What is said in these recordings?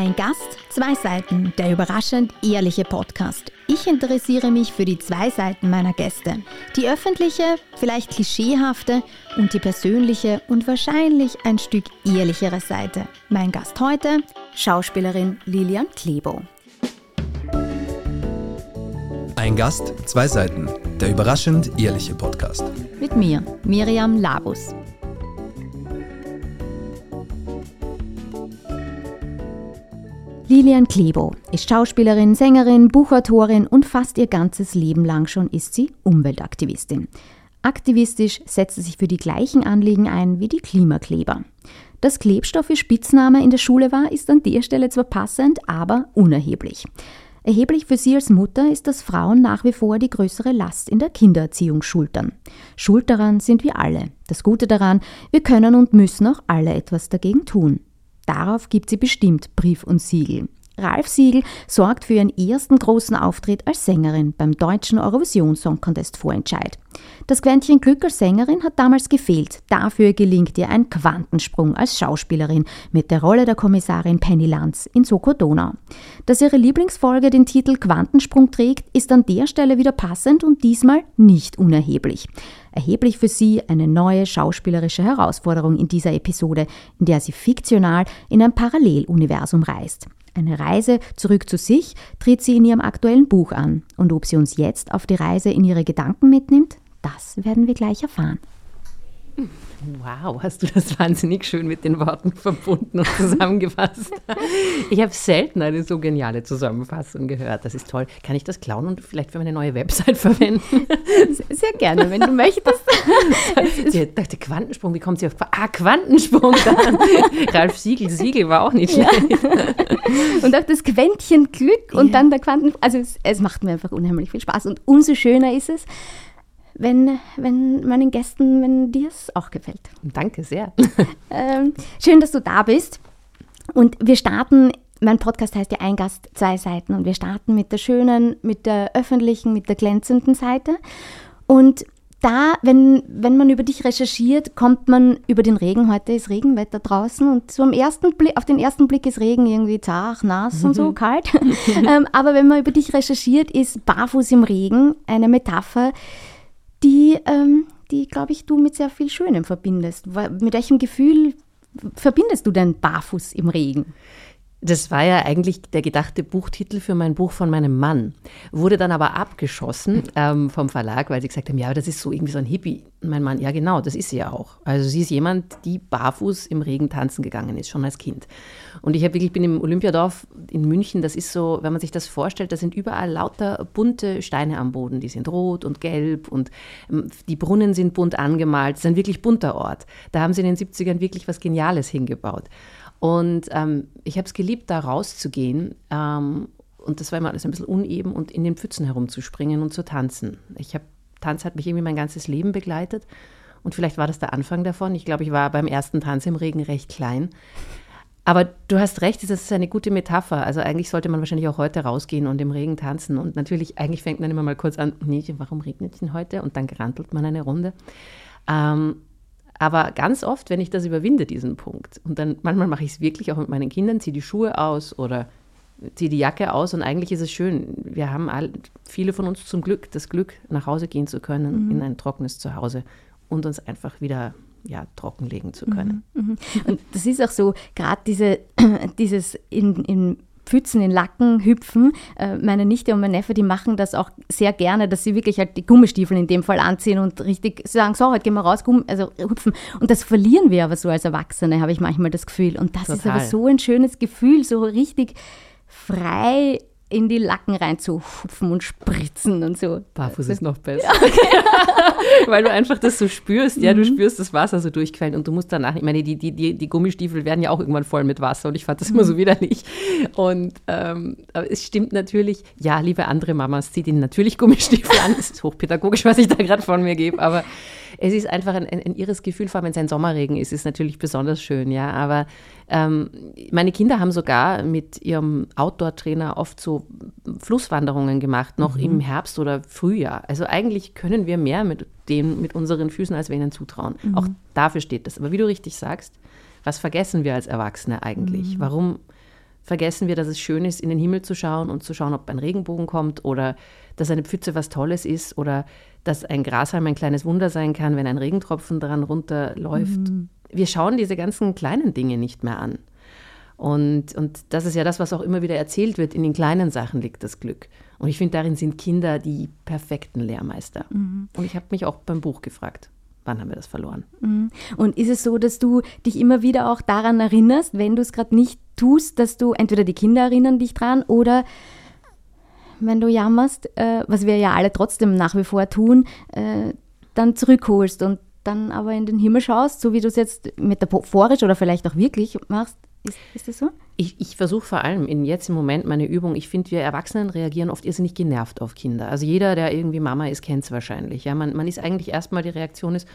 Ein Gast, zwei Seiten, der überraschend ehrliche Podcast. Ich interessiere mich für die zwei Seiten meiner Gäste. Die öffentliche, vielleicht klischeehafte und die persönliche und wahrscheinlich ein Stück ehrlichere Seite. Mein Gast heute, Schauspielerin Lilian Klebo. Ein Gast, zwei Seiten, der überraschend ehrliche Podcast. Mit mir, Miriam Labus. Lilian Klebo ist Schauspielerin, Sängerin, Buchautorin und fast ihr ganzes Leben lang schon ist sie Umweltaktivistin. Aktivistisch setzt sie sich für die gleichen Anliegen ein wie die Klimakleber. Dass Klebstoff ihr Spitzname in der Schule war, ist an der Stelle zwar passend, aber unerheblich. Erheblich für sie als Mutter ist, dass Frauen nach wie vor die größere Last in der Kindererziehung schultern. Schuld daran sind wir alle. Das Gute daran, wir können und müssen auch alle etwas dagegen tun. Darauf gibt sie bestimmt Brief und Siegel. Ralf Siegel sorgt für ihren ersten großen Auftritt als Sängerin beim deutschen Eurovision Song Contest Vorentscheid. Das Quäntchen Glück als Sängerin hat damals gefehlt. Dafür gelingt ihr ein Quantensprung als Schauspielerin mit der Rolle der Kommissarin Penny Lanz in Soko Donau. Dass ihre Lieblingsfolge den Titel Quantensprung trägt, ist an der Stelle wieder passend und diesmal nicht unerheblich. Erheblich für sie eine neue schauspielerische Herausforderung in dieser Episode, in der sie fiktional in ein Paralleluniversum reist. Eine Reise zurück zu sich tritt sie in ihrem aktuellen Buch an. Und ob sie uns jetzt auf die Reise in ihre Gedanken mitnimmt, das werden wir gleich erfahren. Wow, hast du das wahnsinnig schön mit den Worten verbunden und zusammengefasst. Ich habe selten eine so geniale Zusammenfassung gehört. Das ist toll. Kann ich das klauen und vielleicht für meine neue Website verwenden? Sehr gerne, wenn du möchtest. Ich dachte, Quantensprung, wie kommt sie auf Ah, Quantensprung dann. Ralf Siegel, Siegel war auch nicht schlecht. Ja. Und auch das Quäntchen Glück und ja. dann der Quantensprung. Also es, es macht mir einfach unheimlich viel Spaß. Und umso schöner ist es, wenn, wenn meinen Gästen, wenn dir es auch gefällt. Danke sehr. Ähm, schön, dass du da bist. Und wir starten, mein Podcast heißt ja Ein Gast, zwei Seiten. Und wir starten mit der schönen, mit der öffentlichen, mit der glänzenden Seite. Und da, wenn, wenn man über dich recherchiert, kommt man über den Regen. Heute ist Regenwetter draußen und so am ersten Blick, auf den ersten Blick ist Regen irgendwie zart, nass und so mhm. kalt. ähm, aber wenn man über dich recherchiert, ist Barfuß im Regen eine Metapher, die, ähm, die glaube ich, du mit sehr viel Schönem verbindest. Mit welchem Gefühl verbindest du denn Barfuß im Regen? Das war ja eigentlich der gedachte Buchtitel für mein Buch von meinem Mann. Wurde dann aber abgeschossen ähm, vom Verlag, weil sie gesagt haben, ja, das ist so irgendwie so ein Hippie. Mein Mann, ja genau, das ist sie ja auch. Also sie ist jemand, die barfuß im Regen tanzen gegangen ist, schon als Kind. Und ich habe wirklich, bin im Olympiadorf in München, das ist so, wenn man sich das vorstellt, da sind überall lauter bunte Steine am Boden. Die sind rot und gelb und ähm, die Brunnen sind bunt angemalt. Es ist ein wirklich bunter Ort. Da haben sie in den 70ern wirklich was Geniales hingebaut. Und ähm, ich habe es geliebt, da rauszugehen. Ähm, und das war immer alles ein bisschen uneben und in den Pfützen herumzuspringen und zu tanzen. Ich habe Tanz hat mich irgendwie mein ganzes Leben begleitet. Und vielleicht war das der Anfang davon. Ich glaube, ich war beim ersten Tanz im Regen recht klein. Aber du hast recht, das ist eine gute Metapher. Also eigentlich sollte man wahrscheinlich auch heute rausgehen und im Regen tanzen. Und natürlich, eigentlich fängt man immer mal kurz an, nee, warum regnet es denn heute? Und dann gerantelt man eine Runde. Ähm, aber ganz oft, wenn ich das überwinde, diesen Punkt, und dann manchmal mache ich es wirklich auch mit meinen Kindern, ziehe die Schuhe aus oder ziehe die Jacke aus und eigentlich ist es schön. Wir haben all, viele von uns zum Glück das Glück, nach Hause gehen zu können, mhm. in ein trockenes Zuhause und uns einfach wieder ja, trockenlegen zu können. Mhm, mhm. Und das ist auch so, gerade diese, dieses in, in Pfützen in Lacken hüpfen. Äh, meine Nichte und mein Neffe, die machen das auch sehr gerne, dass sie wirklich halt die Gummistiefel in dem Fall anziehen und richtig sagen, so, heute gehen wir raus, also hüpfen. Und das verlieren wir aber so als Erwachsene, habe ich manchmal das Gefühl. Und das Total. ist aber so ein schönes Gefühl, so richtig frei in die Lacken reinzuhupfen und spritzen und so. Barfuß ist noch besser. Weil du einfach das so spürst, ja, du mhm. spürst das Wasser so durchquellen und du musst danach, ich meine, die, die, die, die Gummistiefel werden ja auch irgendwann voll mit Wasser und ich fand das immer so mhm. widerlich. Und ähm, aber es stimmt natürlich, ja, liebe andere Mamas, zieht ihnen natürlich Gummistiefel an. Das ist hochpädagogisch, was ich da gerade von mir gebe, aber es ist einfach ein, ein, ein irres Gefühl, vor allem wenn es ein Sommerregen ist, ist natürlich besonders schön, ja. Aber ähm, meine Kinder haben sogar mit ihrem Outdoor-Trainer oft so Flusswanderungen gemacht, noch mhm. im Herbst oder Frühjahr. Also eigentlich können wir mehr mit dem, mit unseren Füßen, als wir ihnen zutrauen. Mhm. Auch dafür steht das. Aber wie du richtig sagst, was vergessen wir als Erwachsene eigentlich? Mhm. Warum vergessen wir, dass es schön ist, in den Himmel zu schauen und zu schauen, ob ein Regenbogen kommt oder dass eine Pfütze was Tolles ist oder dass ein Grashalm ein kleines Wunder sein kann, wenn ein Regentropfen dran runterläuft. Mhm. Wir schauen diese ganzen kleinen Dinge nicht mehr an. Und, und das ist ja das, was auch immer wieder erzählt wird. In den kleinen Sachen liegt das Glück. Und ich finde, darin sind Kinder die perfekten Lehrmeister. Mhm. Und ich habe mich auch beim Buch gefragt, wann haben wir das verloren? Mhm. Und ist es so, dass du dich immer wieder auch daran erinnerst, wenn du es gerade nicht tust, dass du entweder die Kinder erinnern dich dran oder wenn du jammerst, äh, was wir ja alle trotzdem nach wie vor tun, äh, dann zurückholst und dann aber in den Himmel schaust, so wie du es jetzt metaphorisch oder vielleicht auch wirklich machst. Ist, ist das so? Ich, ich versuche vor allem in jetzt im Moment meine Übung, ich finde, wir Erwachsenen reagieren oft irrsinnig genervt auf Kinder. Also jeder, der irgendwie Mama ist, kennt es wahrscheinlich. Ja, man, man ist eigentlich erstmal, die Reaktion ist,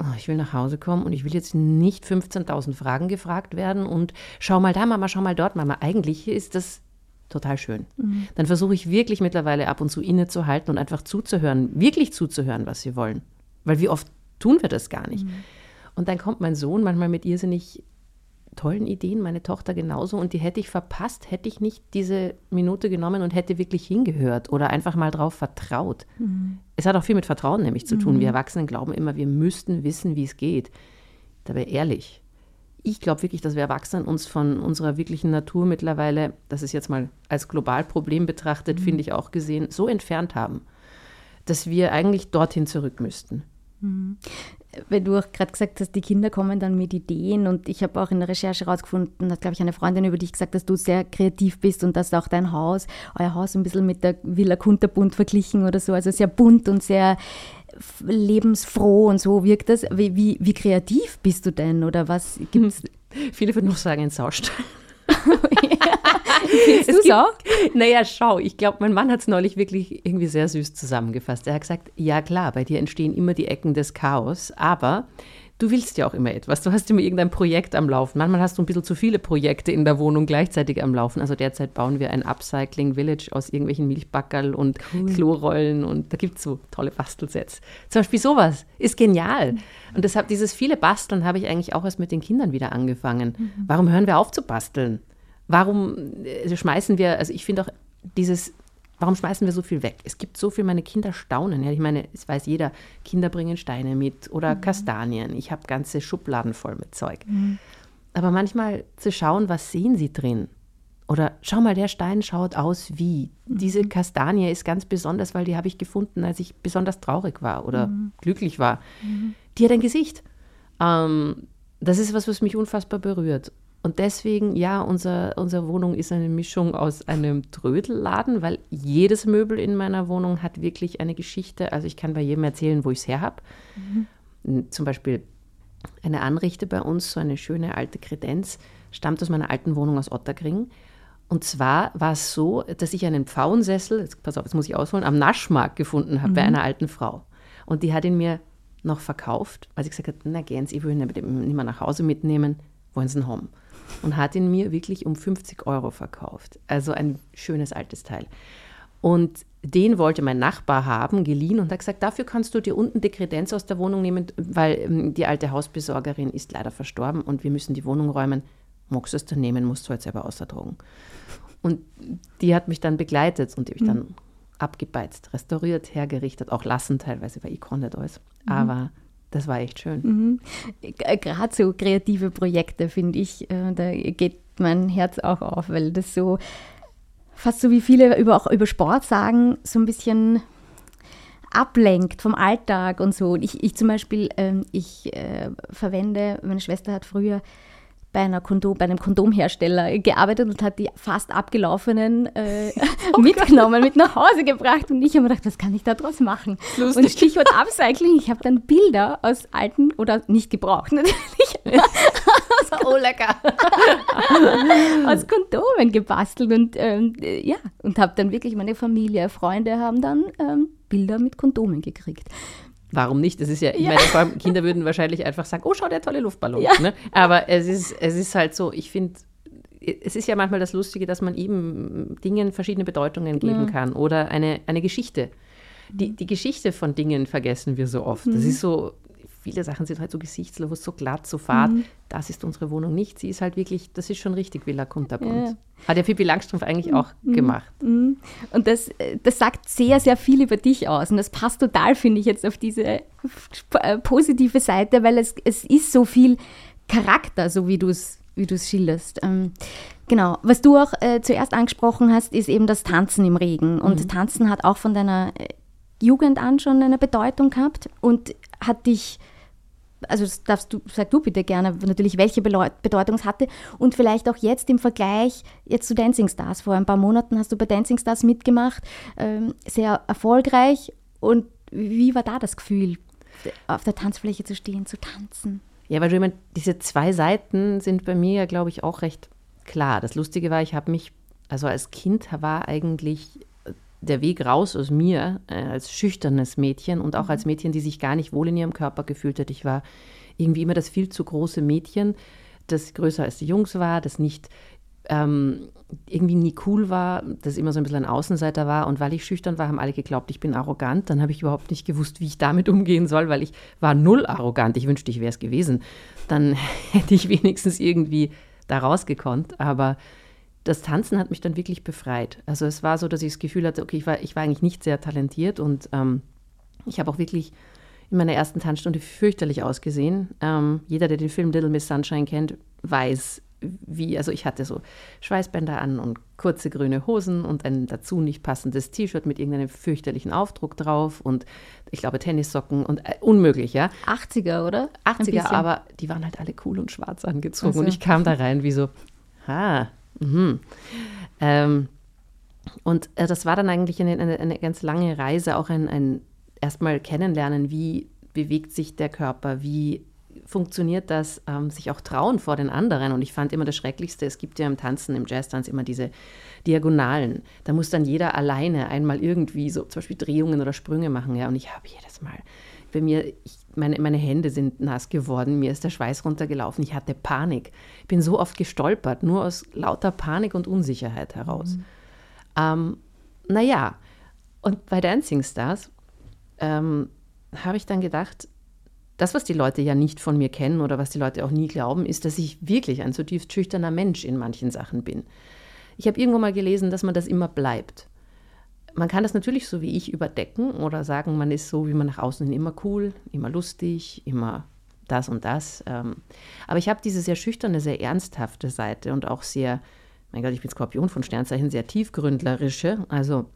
oh, ich will nach Hause kommen und ich will jetzt nicht 15.000 Fragen gefragt werden und schau mal da, Mama, schau mal dort, Mama. Eigentlich ist das total schön. Mhm. Dann versuche ich wirklich mittlerweile ab und zu innezuhalten und einfach zuzuhören, wirklich zuzuhören, was sie wollen. Weil wie oft tun wir das gar nicht? Mhm. Und dann kommt mein Sohn manchmal mit irrsinnig tollen Ideen, meine Tochter genauso. Und die hätte ich verpasst, hätte ich nicht diese Minute genommen und hätte wirklich hingehört oder einfach mal drauf vertraut. Mhm. Es hat auch viel mit Vertrauen nämlich zu tun. Mhm. Wir Erwachsenen glauben immer, wir müssten wissen, wie es geht. Dabei ehrlich. Ich glaube wirklich, dass wir Erwachsenen uns von unserer wirklichen Natur mittlerweile, das ist jetzt mal als Globalproblem betrachtet, mhm. finde ich auch gesehen, so entfernt haben, dass wir eigentlich dorthin zurück müssten. Mhm weil du auch gerade gesagt hast, die Kinder kommen dann mit Ideen und ich habe auch in der Recherche herausgefunden, hat, glaube ich, eine Freundin über dich gesagt, dass du sehr kreativ bist und dass auch dein Haus, euer Haus ein bisschen mit der Villa Kunterbunt verglichen oder so, also sehr bunt und sehr lebensfroh und so wirkt das. Wie, wie, wie kreativ bist du denn oder was gibt's? Hm. Viele würden noch sagen, ein Saustall. Findest du es auch? Naja, schau, ich glaube, mein Mann hat es neulich wirklich irgendwie sehr süß zusammengefasst. Er hat gesagt, ja klar, bei dir entstehen immer die Ecken des Chaos, aber du willst ja auch immer etwas. Du hast immer irgendein Projekt am Laufen. Manchmal hast du ein bisschen zu viele Projekte in der Wohnung gleichzeitig am Laufen. Also derzeit bauen wir ein Upcycling Village aus irgendwelchen Milchbackerl und cool. Klorollen und da gibt es so tolle Bastelsets. Zum Beispiel sowas ist genial. Und deshalb dieses viele Basteln habe ich eigentlich auch erst mit den Kindern wieder angefangen. Mhm. Warum hören wir auf zu basteln? Warum äh, schmeißen wir, also ich finde auch dieses, warum schmeißen wir so viel weg? Es gibt so viel, meine Kinder staunen. Ja, ich meine, es weiß jeder, Kinder bringen Steine mit oder mhm. Kastanien. Ich habe ganze Schubladen voll mit Zeug. Mhm. Aber manchmal zu schauen, was sehen sie drin? Oder schau mal, der Stein schaut aus wie. Mhm. Diese Kastanie ist ganz besonders, weil die habe ich gefunden, als ich besonders traurig war oder mhm. glücklich war. Mhm. Die hat ein Gesicht. Ähm, das ist was, was mich unfassbar berührt. Und deswegen, ja, unser, unsere Wohnung ist eine Mischung aus einem Trödelladen, weil jedes Möbel in meiner Wohnung hat wirklich eine Geschichte. Also ich kann bei jedem erzählen, wo ich es her habe. Mhm. Zum Beispiel eine Anrichte bei uns, so eine schöne alte Kredenz, stammt aus meiner alten Wohnung aus Otterkring. Und zwar war es so, dass ich einen Pfauensessel, jetzt, pass auf, jetzt muss ich ausholen, am Naschmarkt gefunden habe mhm. bei einer alten Frau. Und die hat ihn mir noch verkauft, weil sie gesagt hat, na gehen Sie, ich will ihn nicht mehr nach Hause mitnehmen, wollen Sie ihn haben und hat ihn mir wirklich um 50 Euro verkauft. Also ein schönes altes Teil. Und den wollte mein Nachbar haben, geliehen und hat gesagt, dafür kannst du dir unten die Kredenz aus der Wohnung nehmen, weil ähm, die alte Hausbesorgerin ist leider verstorben und wir müssen die Wohnung räumen. Magst du es dann nehmen, musst du halt selber außerdrogen. Und die hat mich dann begleitet und die habe ich dann mhm. abgebeizt, restauriert, hergerichtet, auch lassen teilweise, weil ich konnte alles. Mhm. Aber das war echt schön. Mhm. Gerade so kreative Projekte, finde ich, äh, da geht mein Herz auch auf, weil das so fast so wie viele über, auch über Sport sagen, so ein bisschen ablenkt vom Alltag und so. Ich, ich zum Beispiel, ähm, ich äh, verwende, meine Schwester hat früher bei, einer Kondom, bei einem Kondomhersteller gearbeitet und hat die fast abgelaufenen äh, oh mitgenommen, mit nach Hause gebracht. Und ich habe mir gedacht, was kann ich da draus machen? Lustig. Und Stichwort Upcycling, ich habe dann Bilder aus alten, oder nicht gebraucht natürlich, oh lecker, aus Kondomen gebastelt. Und ähm, ja, und habe dann wirklich, meine Familie, Freunde haben dann ähm, Bilder mit Kondomen gekriegt. Warum nicht? Das ist ja, ich ja. meine, Kinder würden wahrscheinlich einfach sagen, oh, schau, der tolle Luftballon. Ja. Ne? Aber es ist, es ist halt so, ich finde, es ist ja manchmal das Lustige, dass man eben Dingen verschiedene Bedeutungen geben ja. kann oder eine, eine Geschichte. Die, die Geschichte von Dingen vergessen wir so oft. Mhm. Das ist so viele Sachen sind halt so gesichtslos, so glatt, so fad. Mhm. Das ist unsere Wohnung nicht. Sie ist halt wirklich, das ist schon richtig Villa Kunterbund. Ja. Hat ja Pippi Langstrumpf eigentlich auch mhm. gemacht. Mhm. Und das, äh, das sagt sehr, sehr viel über dich aus. Und das passt total, finde ich, jetzt auf diese äh, positive Seite, weil es, es ist so viel Charakter, so wie du es wie du es schilderst. Ähm, genau. Was du auch äh, zuerst angesprochen hast, ist eben das Tanzen im Regen. Und mhm. Tanzen hat auch von deiner äh, Jugend an schon eine Bedeutung gehabt und hat dich, also darfst du, sag du bitte gerne natürlich, welche Bedeutung es hatte und vielleicht auch jetzt im Vergleich jetzt zu Dancing Stars. Vor ein paar Monaten hast du bei Dancing Stars mitgemacht, ähm, sehr erfolgreich und wie war da das Gefühl, auf der Tanzfläche zu stehen, zu tanzen? Ja, weil du immer, diese zwei Seiten sind bei mir glaube ich, auch recht klar. Das Lustige war, ich habe mich, also als Kind war eigentlich der Weg raus aus mir äh, als schüchternes Mädchen und auch mhm. als Mädchen, die sich gar nicht wohl in ihrem Körper gefühlt hat. Ich war irgendwie immer das viel zu große Mädchen, das größer als die Jungs war, das nicht ähm, irgendwie nie cool war, das immer so ein bisschen ein Außenseiter war. Und weil ich schüchtern war, haben alle geglaubt, ich bin arrogant. Dann habe ich überhaupt nicht gewusst, wie ich damit umgehen soll, weil ich war null arrogant. Ich wünschte, ich wäre es gewesen. Dann hätte ich wenigstens irgendwie da rausgekonnt. Aber das Tanzen hat mich dann wirklich befreit. Also es war so, dass ich das Gefühl hatte, okay, ich war, ich war eigentlich nicht sehr talentiert und ähm, ich habe auch wirklich in meiner ersten Tanzstunde fürchterlich ausgesehen. Ähm, jeder, der den Film Little Miss Sunshine kennt, weiß, wie, also ich hatte so Schweißbänder an und kurze grüne Hosen und ein dazu nicht passendes T-Shirt mit irgendeinem fürchterlichen Aufdruck drauf und ich glaube Tennissocken und äh, unmöglich, ja. 80er, oder? 80er, aber die waren halt alle cool und schwarz angezogen also. und ich kam da rein wie so, ha, mhm. Ähm, und äh, das war dann eigentlich eine, eine, eine ganz lange Reise, auch ein, ein erstmal kennenlernen, wie bewegt sich der Körper, wie funktioniert das, ähm, sich auch trauen vor den anderen. Und ich fand immer das Schrecklichste, es gibt ja im Tanzen, im Jazz-Tanz immer diese Diagonalen. Da muss dann jeder alleine einmal irgendwie so zum Beispiel Drehungen oder Sprünge machen. Ja? Und ich habe jedes Mal, bei mir, ich, meine, meine Hände sind nass geworden, mir ist der Schweiß runtergelaufen, ich hatte Panik. Ich bin so oft gestolpert, nur aus lauter Panik und Unsicherheit heraus. Mhm. Ähm, naja, und bei Dancing Stars ähm, habe ich dann gedacht, das, was die Leute ja nicht von mir kennen oder was die Leute auch nie glauben, ist, dass ich wirklich ein zutiefst schüchterner Mensch in manchen Sachen bin. Ich habe irgendwo mal gelesen, dass man das immer bleibt. Man kann das natürlich so wie ich überdecken oder sagen, man ist so wie man nach außen hin immer cool, immer lustig, immer das und das. Ähm. Aber ich habe diese sehr schüchterne, sehr ernsthafte Seite und auch sehr, mein Gott, ich bin Skorpion von Sternzeichen, sehr tiefgründlerische, also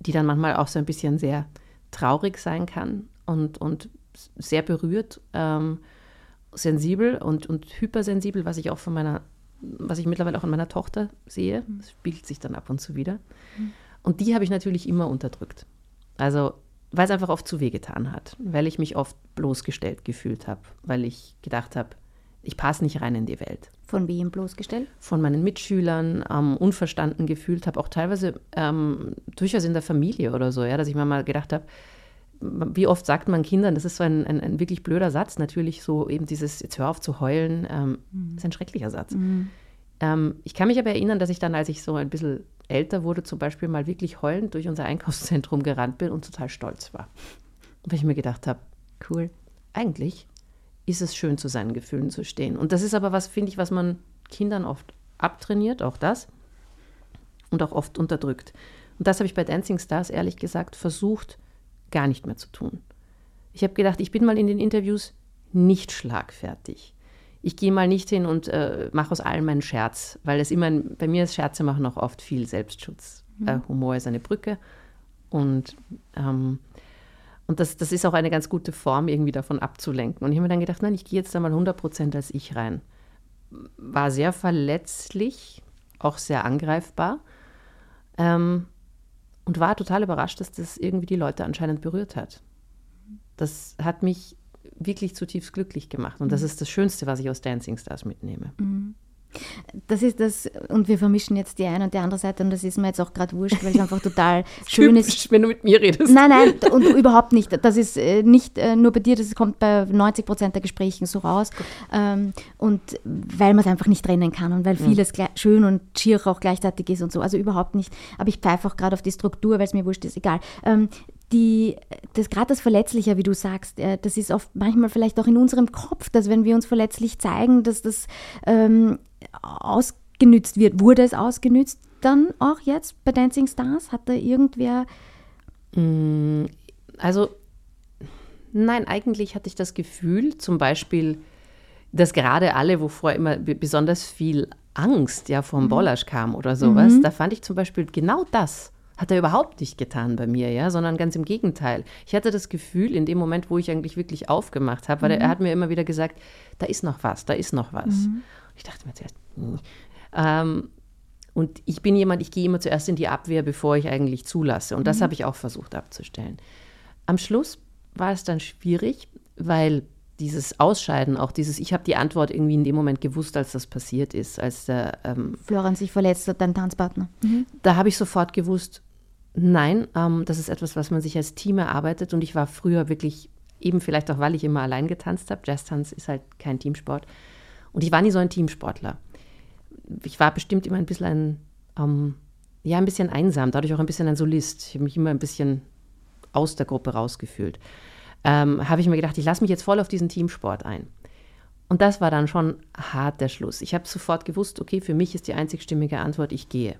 die dann manchmal auch so ein bisschen sehr traurig sein kann und, und sehr berührt, ähm, sensibel und, und hypersensibel, was ich auch von meiner, was ich mittlerweile auch an meiner Tochter sehe. Das spiegelt sich dann ab und zu wieder. Mhm. Und die habe ich natürlich immer unterdrückt. Also, weil es einfach oft zu weh getan hat, weil ich mich oft bloßgestellt gefühlt habe, weil ich gedacht habe, ich passe nicht rein in die Welt. Von wem bloßgestellt? Von meinen Mitschülern, ähm, unverstanden gefühlt habe, auch teilweise ähm, durchaus in der Familie oder so, ja, dass ich mir mal gedacht habe, wie oft sagt man Kindern, das ist so ein, ein, ein, wirklich blöder Satz, natürlich so eben dieses, jetzt hör auf zu heulen, ähm, mhm. ist ein schrecklicher Satz. Mhm. Ähm, ich kann mich aber erinnern, dass ich dann, als ich so ein bisschen älter wurde, zum Beispiel mal wirklich heulend durch unser Einkaufszentrum gerannt bin und total stolz war. Weil ich mir gedacht habe, cool, eigentlich ist es schön, zu seinen Gefühlen zu stehen. Und das ist aber was, finde ich, was man Kindern oft abtrainiert, auch das, und auch oft unterdrückt. Und das habe ich bei Dancing Stars ehrlich gesagt versucht, gar nicht mehr zu tun. Ich habe gedacht, ich bin mal in den Interviews nicht schlagfertig. Ich gehe mal nicht hin und äh, mache aus allem einen Scherz, weil es immer, ein, bei mir ist Scherze machen auch oft viel Selbstschutz. Mhm. Äh, Humor ist eine Brücke und, ähm, und das, das ist auch eine ganz gute Form, irgendwie davon abzulenken. Und ich habe mir dann gedacht, nein, ich gehe jetzt da mal 100% als ich rein. War sehr verletzlich, auch sehr angreifbar. Ähm, und war total überrascht, dass das irgendwie die Leute anscheinend berührt hat. Das hat mich wirklich zutiefst glücklich gemacht. Und das mhm. ist das Schönste, was ich aus Dancing Stars mitnehme. Mhm. Das ist das, und wir vermischen jetzt die eine und die andere Seite und das ist mir jetzt auch gerade wurscht, weil es einfach total schön ist. wenn du mit mir redest. Nein, nein, und überhaupt nicht. Das ist äh, nicht äh, nur bei dir, das kommt bei 90 Prozent der Gesprächen so raus. Ähm, und weil man es einfach nicht trennen kann und weil vieles mhm. schön und schier auch gleichzeitig ist und so. Also überhaupt nicht. Aber ich pfeife auch gerade auf die Struktur, weil es mir wurscht ist, egal. Die, das gerade das Verletzliche, wie du sagst, äh, das ist oft manchmal vielleicht auch in unserem Kopf, dass wenn wir uns verletzlich zeigen, dass das ähm, ausgenützt wird. Wurde es ausgenützt dann auch jetzt bei Dancing Stars? Hat da irgendwer. Mm, also, nein, eigentlich hatte ich das Gefühl, zum Beispiel, dass gerade alle, wovor immer besonders viel Angst ja vom mhm. Bollasch kam oder sowas, mhm. da fand ich zum Beispiel genau das hat er überhaupt nicht getan bei mir, ja, sondern ganz im Gegenteil. Ich hatte das Gefühl, in dem Moment, wo ich eigentlich wirklich aufgemacht habe, weil mhm. er, hat mir immer wieder gesagt, da ist noch was, da ist noch was. Mhm. Ich dachte mir zuerst, ähm, und ich bin jemand, ich gehe immer zuerst in die Abwehr, bevor ich eigentlich zulasse. Und das mhm. habe ich auch versucht abzustellen. Am Schluss war es dann schwierig, weil dieses Ausscheiden, auch dieses, ich habe die Antwort irgendwie in dem Moment gewusst, als das passiert ist, als der ähm, Florian sich verletzt hat, dein Tanzpartner. Mhm. Da habe ich sofort gewusst, nein, ähm, das ist etwas, was man sich als Team erarbeitet. Und ich war früher wirklich, eben vielleicht auch, weil ich immer allein getanzt habe, Jazz-Tanz ist halt kein Teamsport. Und ich war nie so ein Teamsportler. Ich war bestimmt immer ein bisschen ein, ähm, ja, ein bisschen einsam, dadurch auch ein bisschen ein Solist. Ich habe mich immer ein bisschen aus der Gruppe rausgefühlt ähm, habe ich mir gedacht, ich lasse mich jetzt voll auf diesen Teamsport ein. Und das war dann schon hart der Schluss. Ich habe sofort gewusst, okay, für mich ist die einzigstimmige Antwort, ich gehe.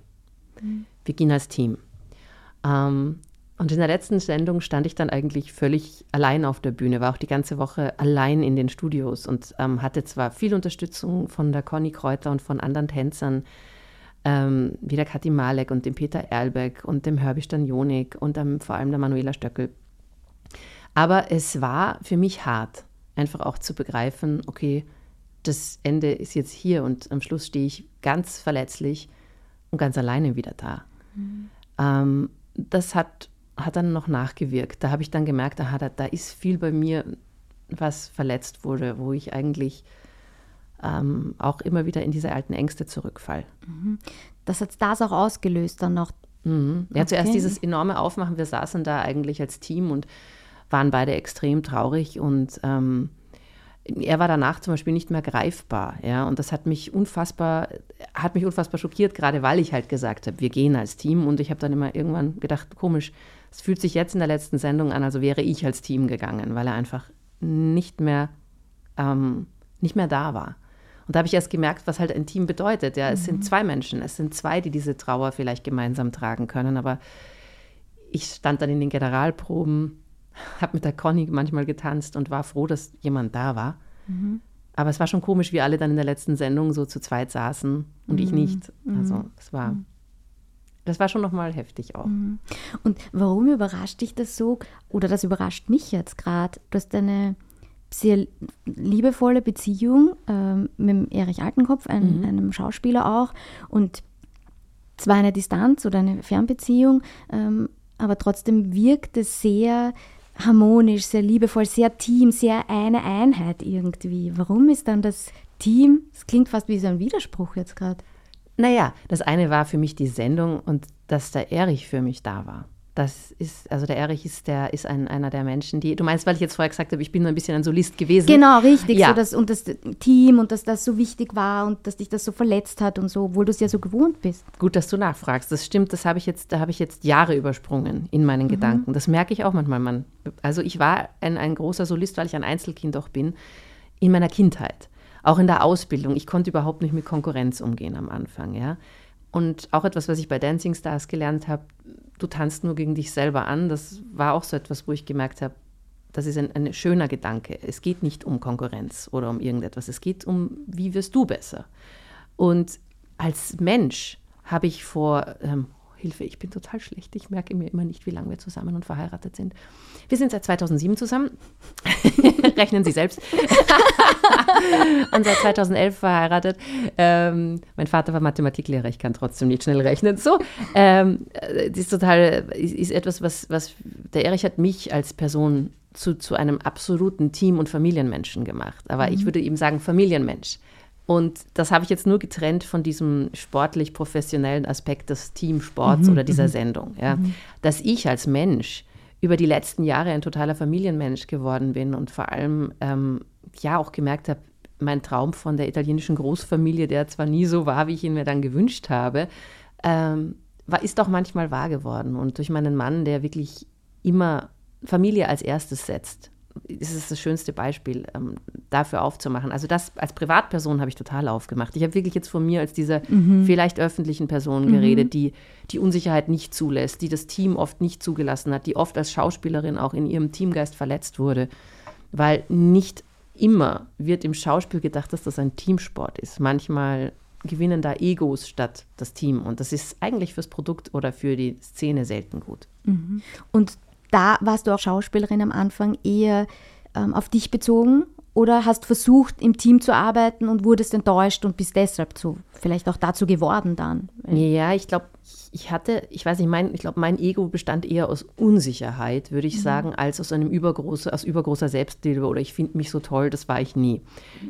Mhm. Wir gehen als Team. Ähm, und in der letzten Sendung stand ich dann eigentlich völlig allein auf der Bühne, war auch die ganze Woche allein in den Studios und ähm, hatte zwar viel Unterstützung von der Conny Kräuter und von anderen Tänzern, ähm, wie der Kathi Malek und dem Peter Erlbeck und dem Herbie Stanjonik und ähm, vor allem der Manuela Stöckel. Aber es war für mich hart, einfach auch zu begreifen, okay, das Ende ist jetzt hier und am Schluss stehe ich ganz verletzlich und ganz alleine wieder da. Mhm. Ähm, das hat, hat dann noch nachgewirkt. Da habe ich dann gemerkt, aha, da, da, ist viel bei mir, was verletzt wurde, wo ich eigentlich ähm, auch immer wieder in diese alten Ängste zurückfall. Mhm. Das hat das auch ausgelöst dann noch. Mhm. Ja, okay. zuerst dieses enorme Aufmachen. Wir saßen da eigentlich als Team und waren beide extrem traurig und ähm, er war danach zum Beispiel nicht mehr greifbar, ja, und das hat mich unfassbar, hat mich unfassbar schockiert, gerade weil ich halt gesagt habe, wir gehen als Team und ich habe dann immer irgendwann gedacht, komisch, es fühlt sich jetzt in der letzten Sendung an, also wäre ich als Team gegangen, weil er einfach nicht mehr, ähm, nicht mehr da war. Und da habe ich erst gemerkt, was halt ein Team bedeutet. Ja, es mhm. sind zwei Menschen, es sind zwei, die diese Trauer vielleicht gemeinsam tragen können, aber ich stand dann in den Generalproben habe mit der Conny manchmal getanzt und war froh, dass jemand da war. Mhm. Aber es war schon komisch, wie alle dann in der letzten Sendung so zu zweit saßen und mhm. ich nicht. Also mhm. es war, mhm. das war schon nochmal heftig auch. Mhm. Und warum überrascht dich das so? Oder das überrascht mich jetzt gerade. Du hast eine sehr liebevolle Beziehung ähm, mit Erich Altenkopf, ein, mhm. einem Schauspieler auch. Und zwar eine Distanz oder eine Fernbeziehung, ähm, aber trotzdem wirkt es sehr harmonisch, sehr liebevoll, sehr Team, sehr eine Einheit irgendwie. Warum ist dann das Team, das klingt fast wie so ein Widerspruch jetzt gerade. Naja, das eine war für mich die Sendung und dass der Erich für mich da war. Das ist, also der Erich ist, der, ist ein, einer der Menschen, die, du meinst, weil ich jetzt vorher gesagt habe, ich bin nur ein bisschen ein Solist gewesen. Genau, richtig. Ja. So das, und das Team und dass das so wichtig war und dass dich das so verletzt hat und so, obwohl du es ja so gewohnt bist. Gut, dass du nachfragst. Das stimmt, das habe ich jetzt, da habe ich jetzt Jahre übersprungen in meinen mhm. Gedanken. Das merke ich auch manchmal. Man, also ich war ein, ein großer Solist, weil ich ein Einzelkind auch bin, in meiner Kindheit. Auch in der Ausbildung. Ich konnte überhaupt nicht mit Konkurrenz umgehen am Anfang, ja. Und auch etwas, was ich bei Dancing Stars gelernt habe, du tanzt nur gegen dich selber an. Das war auch so etwas, wo ich gemerkt habe, das ist ein, ein schöner Gedanke. Es geht nicht um Konkurrenz oder um irgendetwas. Es geht um, wie wirst du besser. Und als Mensch habe ich vor ähm, Hilfe, ich bin total schlecht. Ich merke mir immer nicht, wie lange wir zusammen und verheiratet sind. Wir sind seit 2007 zusammen. Rechnen Sie selbst. und seit 2011 verheiratet. Ähm, mein Vater war Mathematiklehrer, ich kann trotzdem nicht schnell rechnen. So, ähm, das ist total, ist, ist etwas, was, was, der Erich hat mich als Person zu, zu einem absoluten Team- und Familienmenschen gemacht. Aber mhm. ich würde ihm sagen, Familienmensch. Und das habe ich jetzt nur getrennt von diesem sportlich professionellen Aspekt des Teamsports mhm, oder dieser mhm. Sendung. Ja. Mhm. Dass ich als Mensch über die letzten Jahre ein totaler Familienmensch geworden bin und vor allem ähm, ja auch gemerkt habe, mein Traum von der italienischen Großfamilie, der zwar nie so war, wie ich ihn mir dann gewünscht habe, ähm, war, ist auch manchmal wahr geworden. Und durch meinen Mann, der wirklich immer Familie als erstes setzt. Ist das schönste Beispiel, ähm, dafür aufzumachen. Also das als Privatperson habe ich total aufgemacht. Ich habe wirklich jetzt von mir als dieser mhm. vielleicht öffentlichen Person mhm. geredet, die die Unsicherheit nicht zulässt, die das Team oft nicht zugelassen hat, die oft als Schauspielerin auch in ihrem Teamgeist verletzt wurde, weil nicht immer wird im Schauspiel gedacht, dass das ein Teamsport ist. Manchmal gewinnen da Egos statt das Team und das ist eigentlich fürs Produkt oder für die Szene selten gut. Mhm. Und da warst du auch Schauspielerin am Anfang eher ähm, auf dich bezogen oder hast versucht, im Team zu arbeiten und wurdest enttäuscht und bist deshalb so vielleicht auch dazu geworden dann? Ja, ich glaube, ich hatte, ich weiß nicht, mein, ich glaube, mein Ego bestand eher aus Unsicherheit, würde ich mhm. sagen, als aus einem übergroße, aus übergroßer Selbstliebe oder ich finde mich so toll, das war ich nie.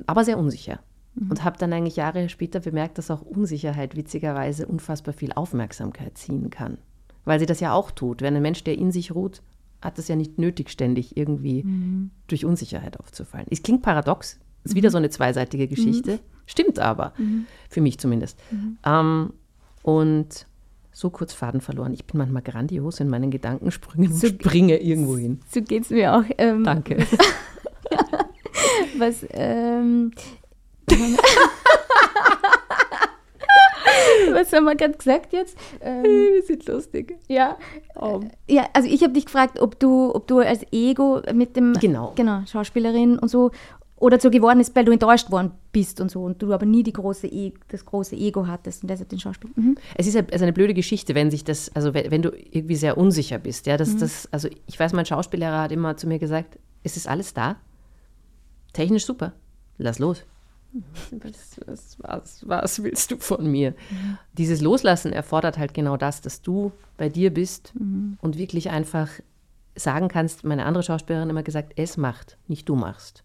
Aber sehr unsicher. Mhm. Und habe dann eigentlich Jahre später bemerkt, dass auch Unsicherheit witzigerweise unfassbar viel Aufmerksamkeit ziehen kann. Weil sie das ja auch tut. Wenn ein Mensch, der in sich ruht, hat es ja nicht nötig, ständig irgendwie mhm. durch Unsicherheit aufzufallen. Es klingt paradox, ist mhm. wieder so eine zweiseitige Geschichte, mhm. stimmt aber, mhm. für mich zumindest. Mhm. Ähm, und so kurz Faden verloren. Ich bin manchmal grandios in meinen Gedankensprüngen so, und springe irgendwo hin. So geht es mir auch. Ähm, Danke. Was, ähm, Was haben wir gerade gesagt jetzt? Ähm, wir sind lustig. Ja. Oh. Ja, also ich habe dich gefragt, ob du, ob du als Ego mit dem genau. genau Schauspielerin und so oder so geworden ist, weil du enttäuscht worden bist und so und du aber nie die große e das große Ego hattest und deshalb den Schauspiel. Mhm. Es ist also eine blöde Geschichte, wenn sich das, also wenn, wenn du irgendwie sehr unsicher bist, ja, dass mhm. das, also ich weiß, mein Schauspiellehrer hat immer zu mir gesagt, es ist alles da, technisch super, lass los. Was, was, was, was, willst du von mir? Mhm. Dieses Loslassen erfordert halt genau das, dass du bei dir bist mhm. und wirklich einfach sagen kannst, meine andere Schauspielerin immer gesagt, es macht, nicht du machst.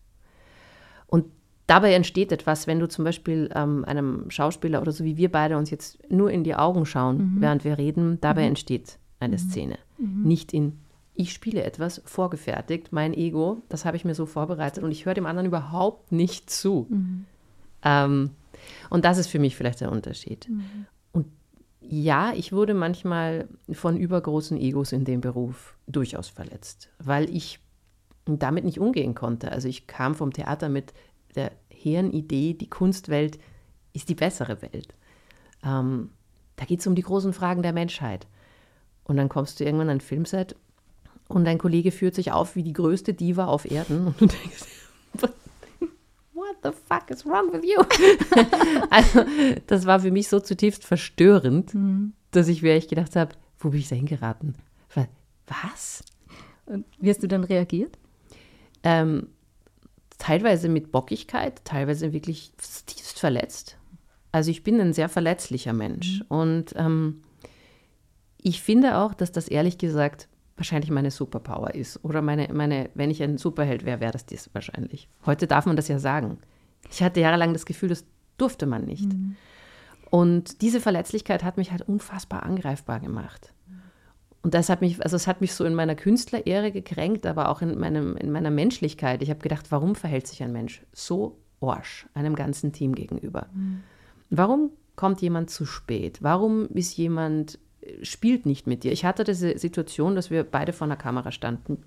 Und dabei entsteht etwas, wenn du zum Beispiel ähm, einem Schauspieler oder so wie wir beide uns jetzt nur in die Augen schauen, mhm. während wir reden, dabei mhm. entsteht eine mhm. Szene. Mhm. Nicht in ich spiele etwas vorgefertigt, mein Ego, das habe ich mir so vorbereitet und ich höre dem anderen überhaupt nicht zu. Ähm, und das ist für mich vielleicht der Unterschied. Mhm. Und ja, ich wurde manchmal von übergroßen Egos in dem Beruf durchaus verletzt, weil ich damit nicht umgehen konnte. Also ich kam vom Theater mit der hehren Idee, die Kunstwelt ist die bessere Welt. Ähm, da geht es um die großen Fragen der Menschheit. Und dann kommst du irgendwann an ein Filmset und dein Kollege führt sich auf wie die größte Diva auf Erden und du denkst, what the fuck is wrong with you? also, das war für mich so zutiefst verstörend, mhm. dass ich wirklich gedacht habe, wo bin ich da hingeraten? Was? Und wie hast du dann reagiert? Ähm, teilweise mit Bockigkeit, teilweise wirklich tiefst verletzt. Also ich bin ein sehr verletzlicher Mensch. Mhm. Und ähm, ich finde auch, dass das ehrlich gesagt wahrscheinlich meine Superpower ist. Oder meine, meine wenn ich ein Superheld wäre, wäre das dies wahrscheinlich. Heute darf man das ja sagen. Ich hatte jahrelang das Gefühl, das durfte man nicht. Mhm. Und diese Verletzlichkeit hat mich halt unfassbar angreifbar gemacht. Und das hat mich, also es hat mich so in meiner Künstlerehre gekränkt, aber auch in, meinem, in meiner Menschlichkeit. Ich habe gedacht, warum verhält sich ein Mensch so orsch einem ganzen Team gegenüber? Mhm. Warum kommt jemand zu spät? Warum ist jemand spielt nicht mit dir. Ich hatte diese Situation, dass wir beide vor einer Kamera standen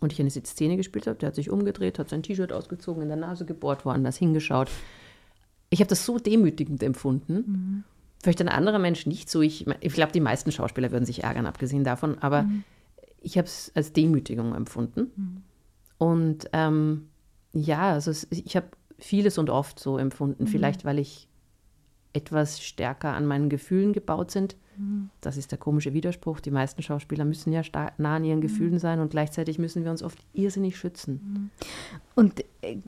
und ich eine Szene gespielt habe. Der hat sich umgedreht, hat sein T-Shirt ausgezogen, in der Nase gebohrt, woanders hingeschaut. Ich habe das so demütigend empfunden. Mhm. Vielleicht ein anderer Mensch nicht so. Ich, ich glaube, die meisten Schauspieler würden sich ärgern, abgesehen davon. Aber mhm. ich habe es als Demütigung empfunden. Mhm. Und ähm, ja, also es, ich habe vieles und oft so empfunden. Mhm. Vielleicht, weil ich etwas stärker an meinen Gefühlen gebaut sind. Das ist der komische Widerspruch. Die meisten Schauspieler müssen ja nah an ihren mhm. Gefühlen sein und gleichzeitig müssen wir uns oft irrsinnig schützen. Mhm. Und äh,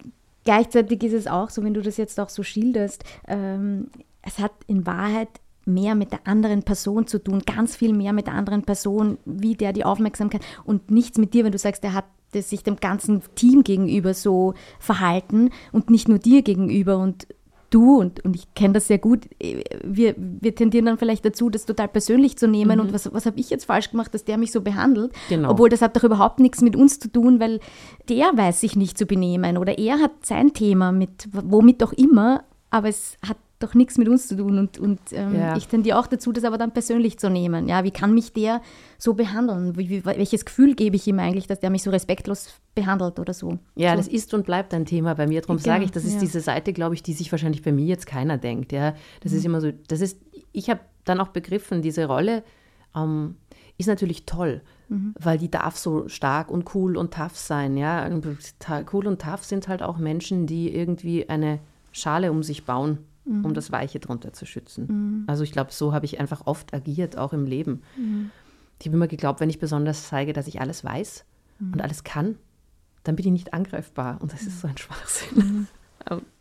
gleichzeitig ist es auch so, wenn du das jetzt auch so schilderst, ähm, es hat in Wahrheit mehr mit der anderen Person zu tun, ganz viel mehr mit der anderen Person, wie der die Aufmerksamkeit und nichts mit dir, wenn du sagst, der hat sich dem ganzen Team gegenüber so verhalten und nicht nur dir gegenüber und du, und, und ich kenne das sehr gut, äh, wir, wir tendieren dann vielleicht dazu, das total persönlich zu nehmen mhm. und was, was habe ich jetzt falsch gemacht, dass der mich so behandelt. Genau. Obwohl das hat doch überhaupt nichts mit uns zu tun, weil der weiß sich nicht zu benehmen oder er hat sein Thema mit, womit auch immer, aber es hat doch nichts mit uns zu tun. Und, und ähm, ja. ich tendiere auch dazu, das aber dann persönlich zu nehmen. Ja, wie kann mich der so behandeln? Wie, wie, welches Gefühl gebe ich ihm eigentlich, dass der mich so respektlos behandelt oder so? Ja, so. das ist und bleibt ein Thema bei mir. Darum genau, sage ich, das ist ja. diese Seite, glaube ich, die sich wahrscheinlich bei mir jetzt keiner denkt. Ja, das mhm. ist immer so, das ist, ich habe dann auch begriffen, diese Rolle ähm, ist natürlich toll. Mhm. weil die darf so stark und cool und tough sein. Ja? Cool und tough sind halt auch Menschen, die irgendwie eine Schale um sich bauen, mhm. um das Weiche drunter zu schützen. Mhm. Also ich glaube, so habe ich einfach oft agiert, auch im Leben. Mhm. Ich habe immer geglaubt, wenn ich besonders zeige, dass ich alles weiß mhm. und alles kann, dann bin ich nicht angreifbar. Und das ist so ein Schwachsinn. Mhm.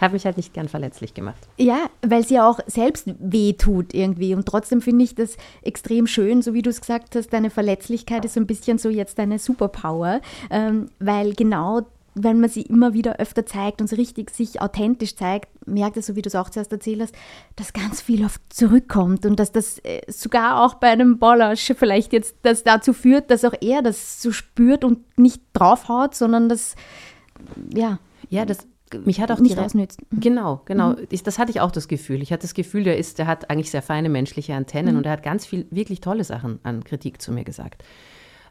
Habe mich halt nicht gern verletzlich gemacht. Ja, weil es ja auch selbst weh tut irgendwie. Und trotzdem finde ich das extrem schön, so wie du es gesagt hast, deine Verletzlichkeit ist so ein bisschen so jetzt deine Superpower, ähm, weil genau wenn man sie immer wieder öfter zeigt und so richtig sich authentisch zeigt, merkt es, so wie du es auch zuerst erzählt hast, dass ganz viel oft zurückkommt und dass das äh, sogar auch bei einem Bollasch vielleicht jetzt das dazu führt, dass auch er das so spürt und nicht draufhaut, sondern das, ja. Ja, das mich hat auch nicht ausnützt. Mhm. Genau, genau. Mhm. Ich, das hatte ich auch das Gefühl. Ich hatte das Gefühl, der ist, der hat eigentlich sehr feine menschliche Antennen mhm. und er hat ganz viel wirklich tolle Sachen an Kritik zu mir gesagt,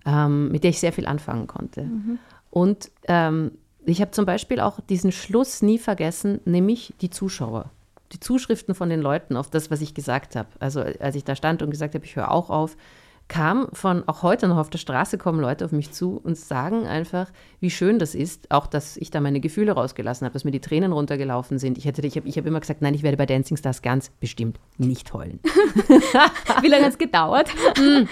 ähm, mit der ich sehr viel anfangen konnte. Mhm. Und ähm, ich habe zum Beispiel auch diesen Schluss nie vergessen, nämlich die Zuschauer. Die Zuschriften von den Leuten auf das, was ich gesagt habe. Also als ich da stand und gesagt habe, ich höre auch auf, kam von, auch heute noch auf der Straße kommen Leute auf mich zu und sagen einfach, wie schön das ist, auch dass ich da meine Gefühle rausgelassen habe, dass mir die Tränen runtergelaufen sind. Ich, ich habe ich hab immer gesagt, nein, ich werde bei Dancing Stars ganz bestimmt nicht heulen. wie lange hat es gedauert? mm,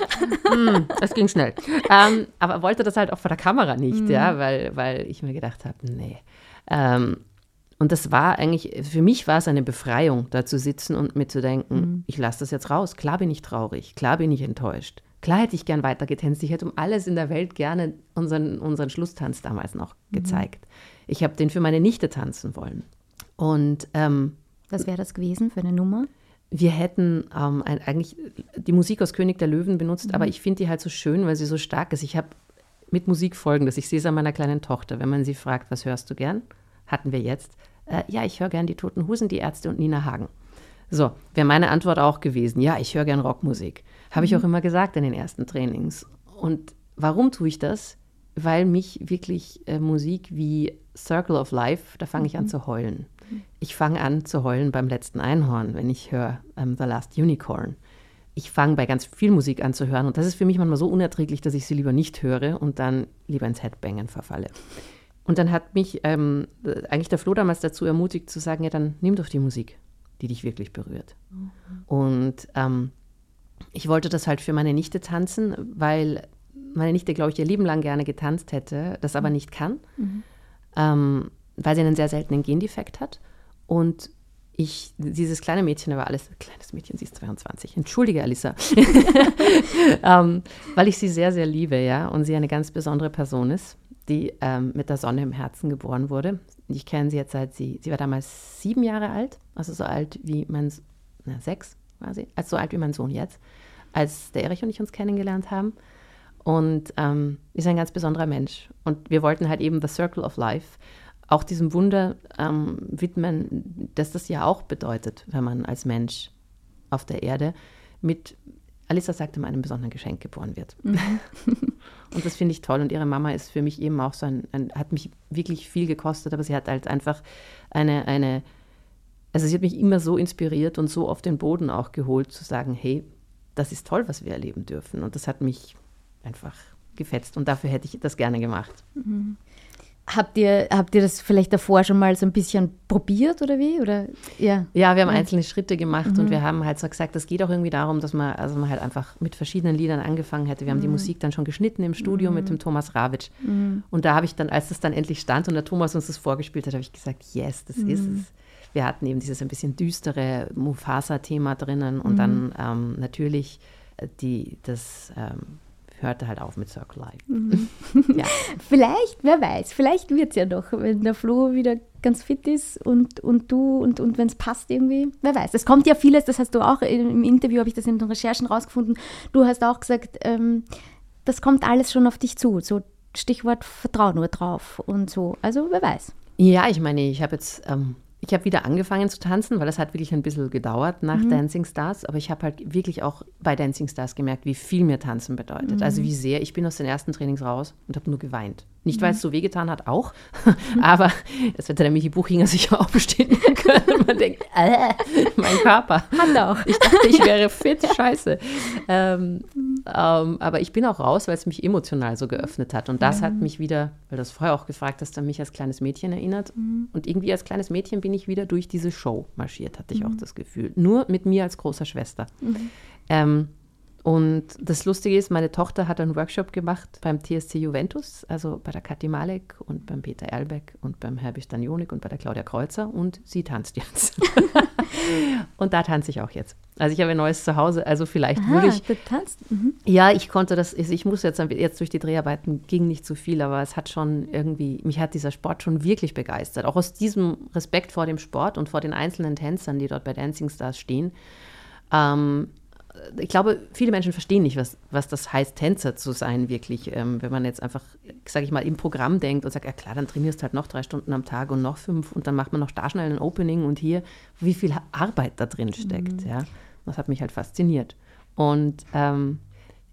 mm, das ging schnell. Ähm, aber wollte das halt auch vor der Kamera nicht, mm. ja, weil, weil ich mir gedacht habe, nee. Ähm, und das war eigentlich, für mich war es eine Befreiung, da zu sitzen und mir zu denken, mhm. ich lasse das jetzt raus. Klar bin ich traurig, klar bin ich enttäuscht. Klar hätte ich gern weiter getanzt. Ich hätte um alles in der Welt gerne unseren, unseren Schlusstanz damals noch mhm. gezeigt. Ich habe den für meine Nichte tanzen wollen. Und ähm, was wäre das gewesen für eine Nummer? Wir hätten ähm, ein, eigentlich die Musik aus König der Löwen benutzt, mhm. aber ich finde die halt so schön, weil sie so stark ist. Ich habe mit Musik folgendes. Ich sehe es an meiner kleinen Tochter. Wenn man sie fragt, was hörst du gern? Hatten wir jetzt äh, ja, ich höre gern die Toten Husen, die Ärzte und Nina Hagen. So, wäre meine Antwort auch gewesen, ja, ich höre gern Rockmusik. Habe ich auch mhm. immer gesagt in den ersten Trainings. Und warum tue ich das? Weil mich wirklich äh, Musik wie Circle of Life, da fange ich an mhm. zu heulen. Ich fange an zu heulen beim letzten Einhorn, wenn ich höre ähm, The Last Unicorn. Ich fange bei ganz viel Musik an zu hören und das ist für mich manchmal so unerträglich, dass ich sie lieber nicht höre und dann lieber ins Headbangen verfalle. Und dann hat mich ähm, eigentlich der Flo damals dazu ermutigt zu sagen, ja, dann nimm doch die Musik, die dich wirklich berührt. Mhm. Und ähm, ich wollte das halt für meine Nichte tanzen, weil meine Nichte, glaube ich, ihr Leben lang gerne getanzt hätte, das aber mhm. nicht kann, mhm. ähm, weil sie einen sehr seltenen Gendefekt hat. Und ich, dieses kleine Mädchen, aber alles, kleines Mädchen, sie ist 22, entschuldige Alissa, ähm, weil ich sie sehr, sehr liebe, ja, und sie eine ganz besondere Person ist die ähm, mit der Sonne im Herzen geboren wurde. Ich kenne sie jetzt seit sie, sie war damals sieben Jahre alt, also so alt wie mein, na, sechs quasi, also so alt wie mein Sohn jetzt, als der Erich und ich uns kennengelernt haben. Und ähm, ist ein ganz besonderer Mensch. Und wir wollten halt eben The Circle of Life auch diesem Wunder ähm, widmen, dass das ja auch bedeutet, wenn man als Mensch auf der Erde mit Alissa sagte, in einem besonderen Geschenk geboren wird. Mhm. und das finde ich toll. Und ihre Mama ist für mich eben auch so ein, ein, hat mich wirklich viel gekostet, aber sie hat halt einfach eine, eine, also sie hat mich immer so inspiriert und so auf den Boden auch geholt, zu sagen, hey, das ist toll, was wir erleben dürfen. Und das hat mich einfach gefetzt und dafür hätte ich das gerne gemacht. Mhm. Habt ihr, habt ihr das vielleicht davor schon mal so ein bisschen probiert oder wie? Oder, ja. ja, wir haben einzelne Schritte gemacht mhm. und wir haben halt so gesagt, es geht auch irgendwie darum, dass man, also man halt einfach mit verschiedenen Liedern angefangen hätte. Wir haben die mhm. Musik dann schon geschnitten im Studio mhm. mit dem Thomas Rawitsch. Mhm. Und da habe ich dann, als das dann endlich stand und der Thomas uns das vorgespielt hat, habe ich gesagt, yes, das ist mhm. es. Wir hatten eben dieses ein bisschen düstere Mufasa-Thema drinnen und dann ähm, natürlich äh, die, das ähm, hörte halt auf mit Circle Life. Mhm. ja. Vielleicht, wer weiß, vielleicht wird es ja doch, wenn der Flo wieder ganz fit ist und, und du und, und wenn es passt irgendwie, wer weiß. Es kommt ja vieles, das hast du auch im Interview, habe ich das in den Recherchen rausgefunden. Du hast auch gesagt, ähm, das kommt alles schon auf dich zu. So Stichwort Vertrau nur drauf und so. Also wer weiß. Ja, ich meine, ich habe jetzt ähm, ich habe wieder angefangen zu tanzen, weil das hat wirklich ein bisschen gedauert nach Mhm. Dancing Stars. Aber ich habe halt wirklich auch bei Dancing Stars gemerkt, wie viel mir Tanzen bedeutet. Mhm. Also wie sehr. Ich bin aus den ersten Trainings raus und habe nur geweint. Nicht, Mhm. weil es so wehgetan hat, auch. aber das hätte der Michi Buchinger sicher auch bestätigen können. Man denkt, äh, mein Körper. Hat auch. Ich dachte, ich wäre fit, scheiße. Ähm, ähm, aber ich bin auch raus, weil es mich emotional so geöffnet hat. Und das hat mich wieder, weil du das vorher auch gefragt hast, an mich als kleines Mädchen erinnert. Und irgendwie als kleines Mädchen bin ich wieder durch diese Show marschiert, hatte ich auch das Gefühl. Nur mit mir als großer Schwester. Ähm, und das Lustige ist, meine Tochter hat einen Workshop gemacht beim TSC Juventus, also bei der Kathi Malek und beim Peter Erlbeck und beim Herbie Stanionik und bei der Claudia Kreuzer und sie tanzt jetzt. und da tanze ich auch jetzt. Also ich habe ein neues Zuhause, also vielleicht würde ich, du tanzt. Mhm. ja, ich konnte das, ich muss jetzt, jetzt durch die Dreharbeiten ging nicht so viel, aber es hat schon irgendwie, mich hat dieser Sport schon wirklich begeistert. Auch aus diesem Respekt vor dem Sport und vor den einzelnen Tänzern, die dort bei Dancing Stars stehen. Ähm, ich glaube, viele Menschen verstehen nicht, was, was das heißt, Tänzer zu sein, wirklich. Ähm, wenn man jetzt einfach, sage ich mal, im Programm denkt und sagt, ja klar, dann trainierst du halt noch drei Stunden am Tag und noch fünf und dann macht man noch da schnell ein Opening und hier, wie viel Arbeit da drin steckt. Ja, das hat mich halt fasziniert. Und ähm,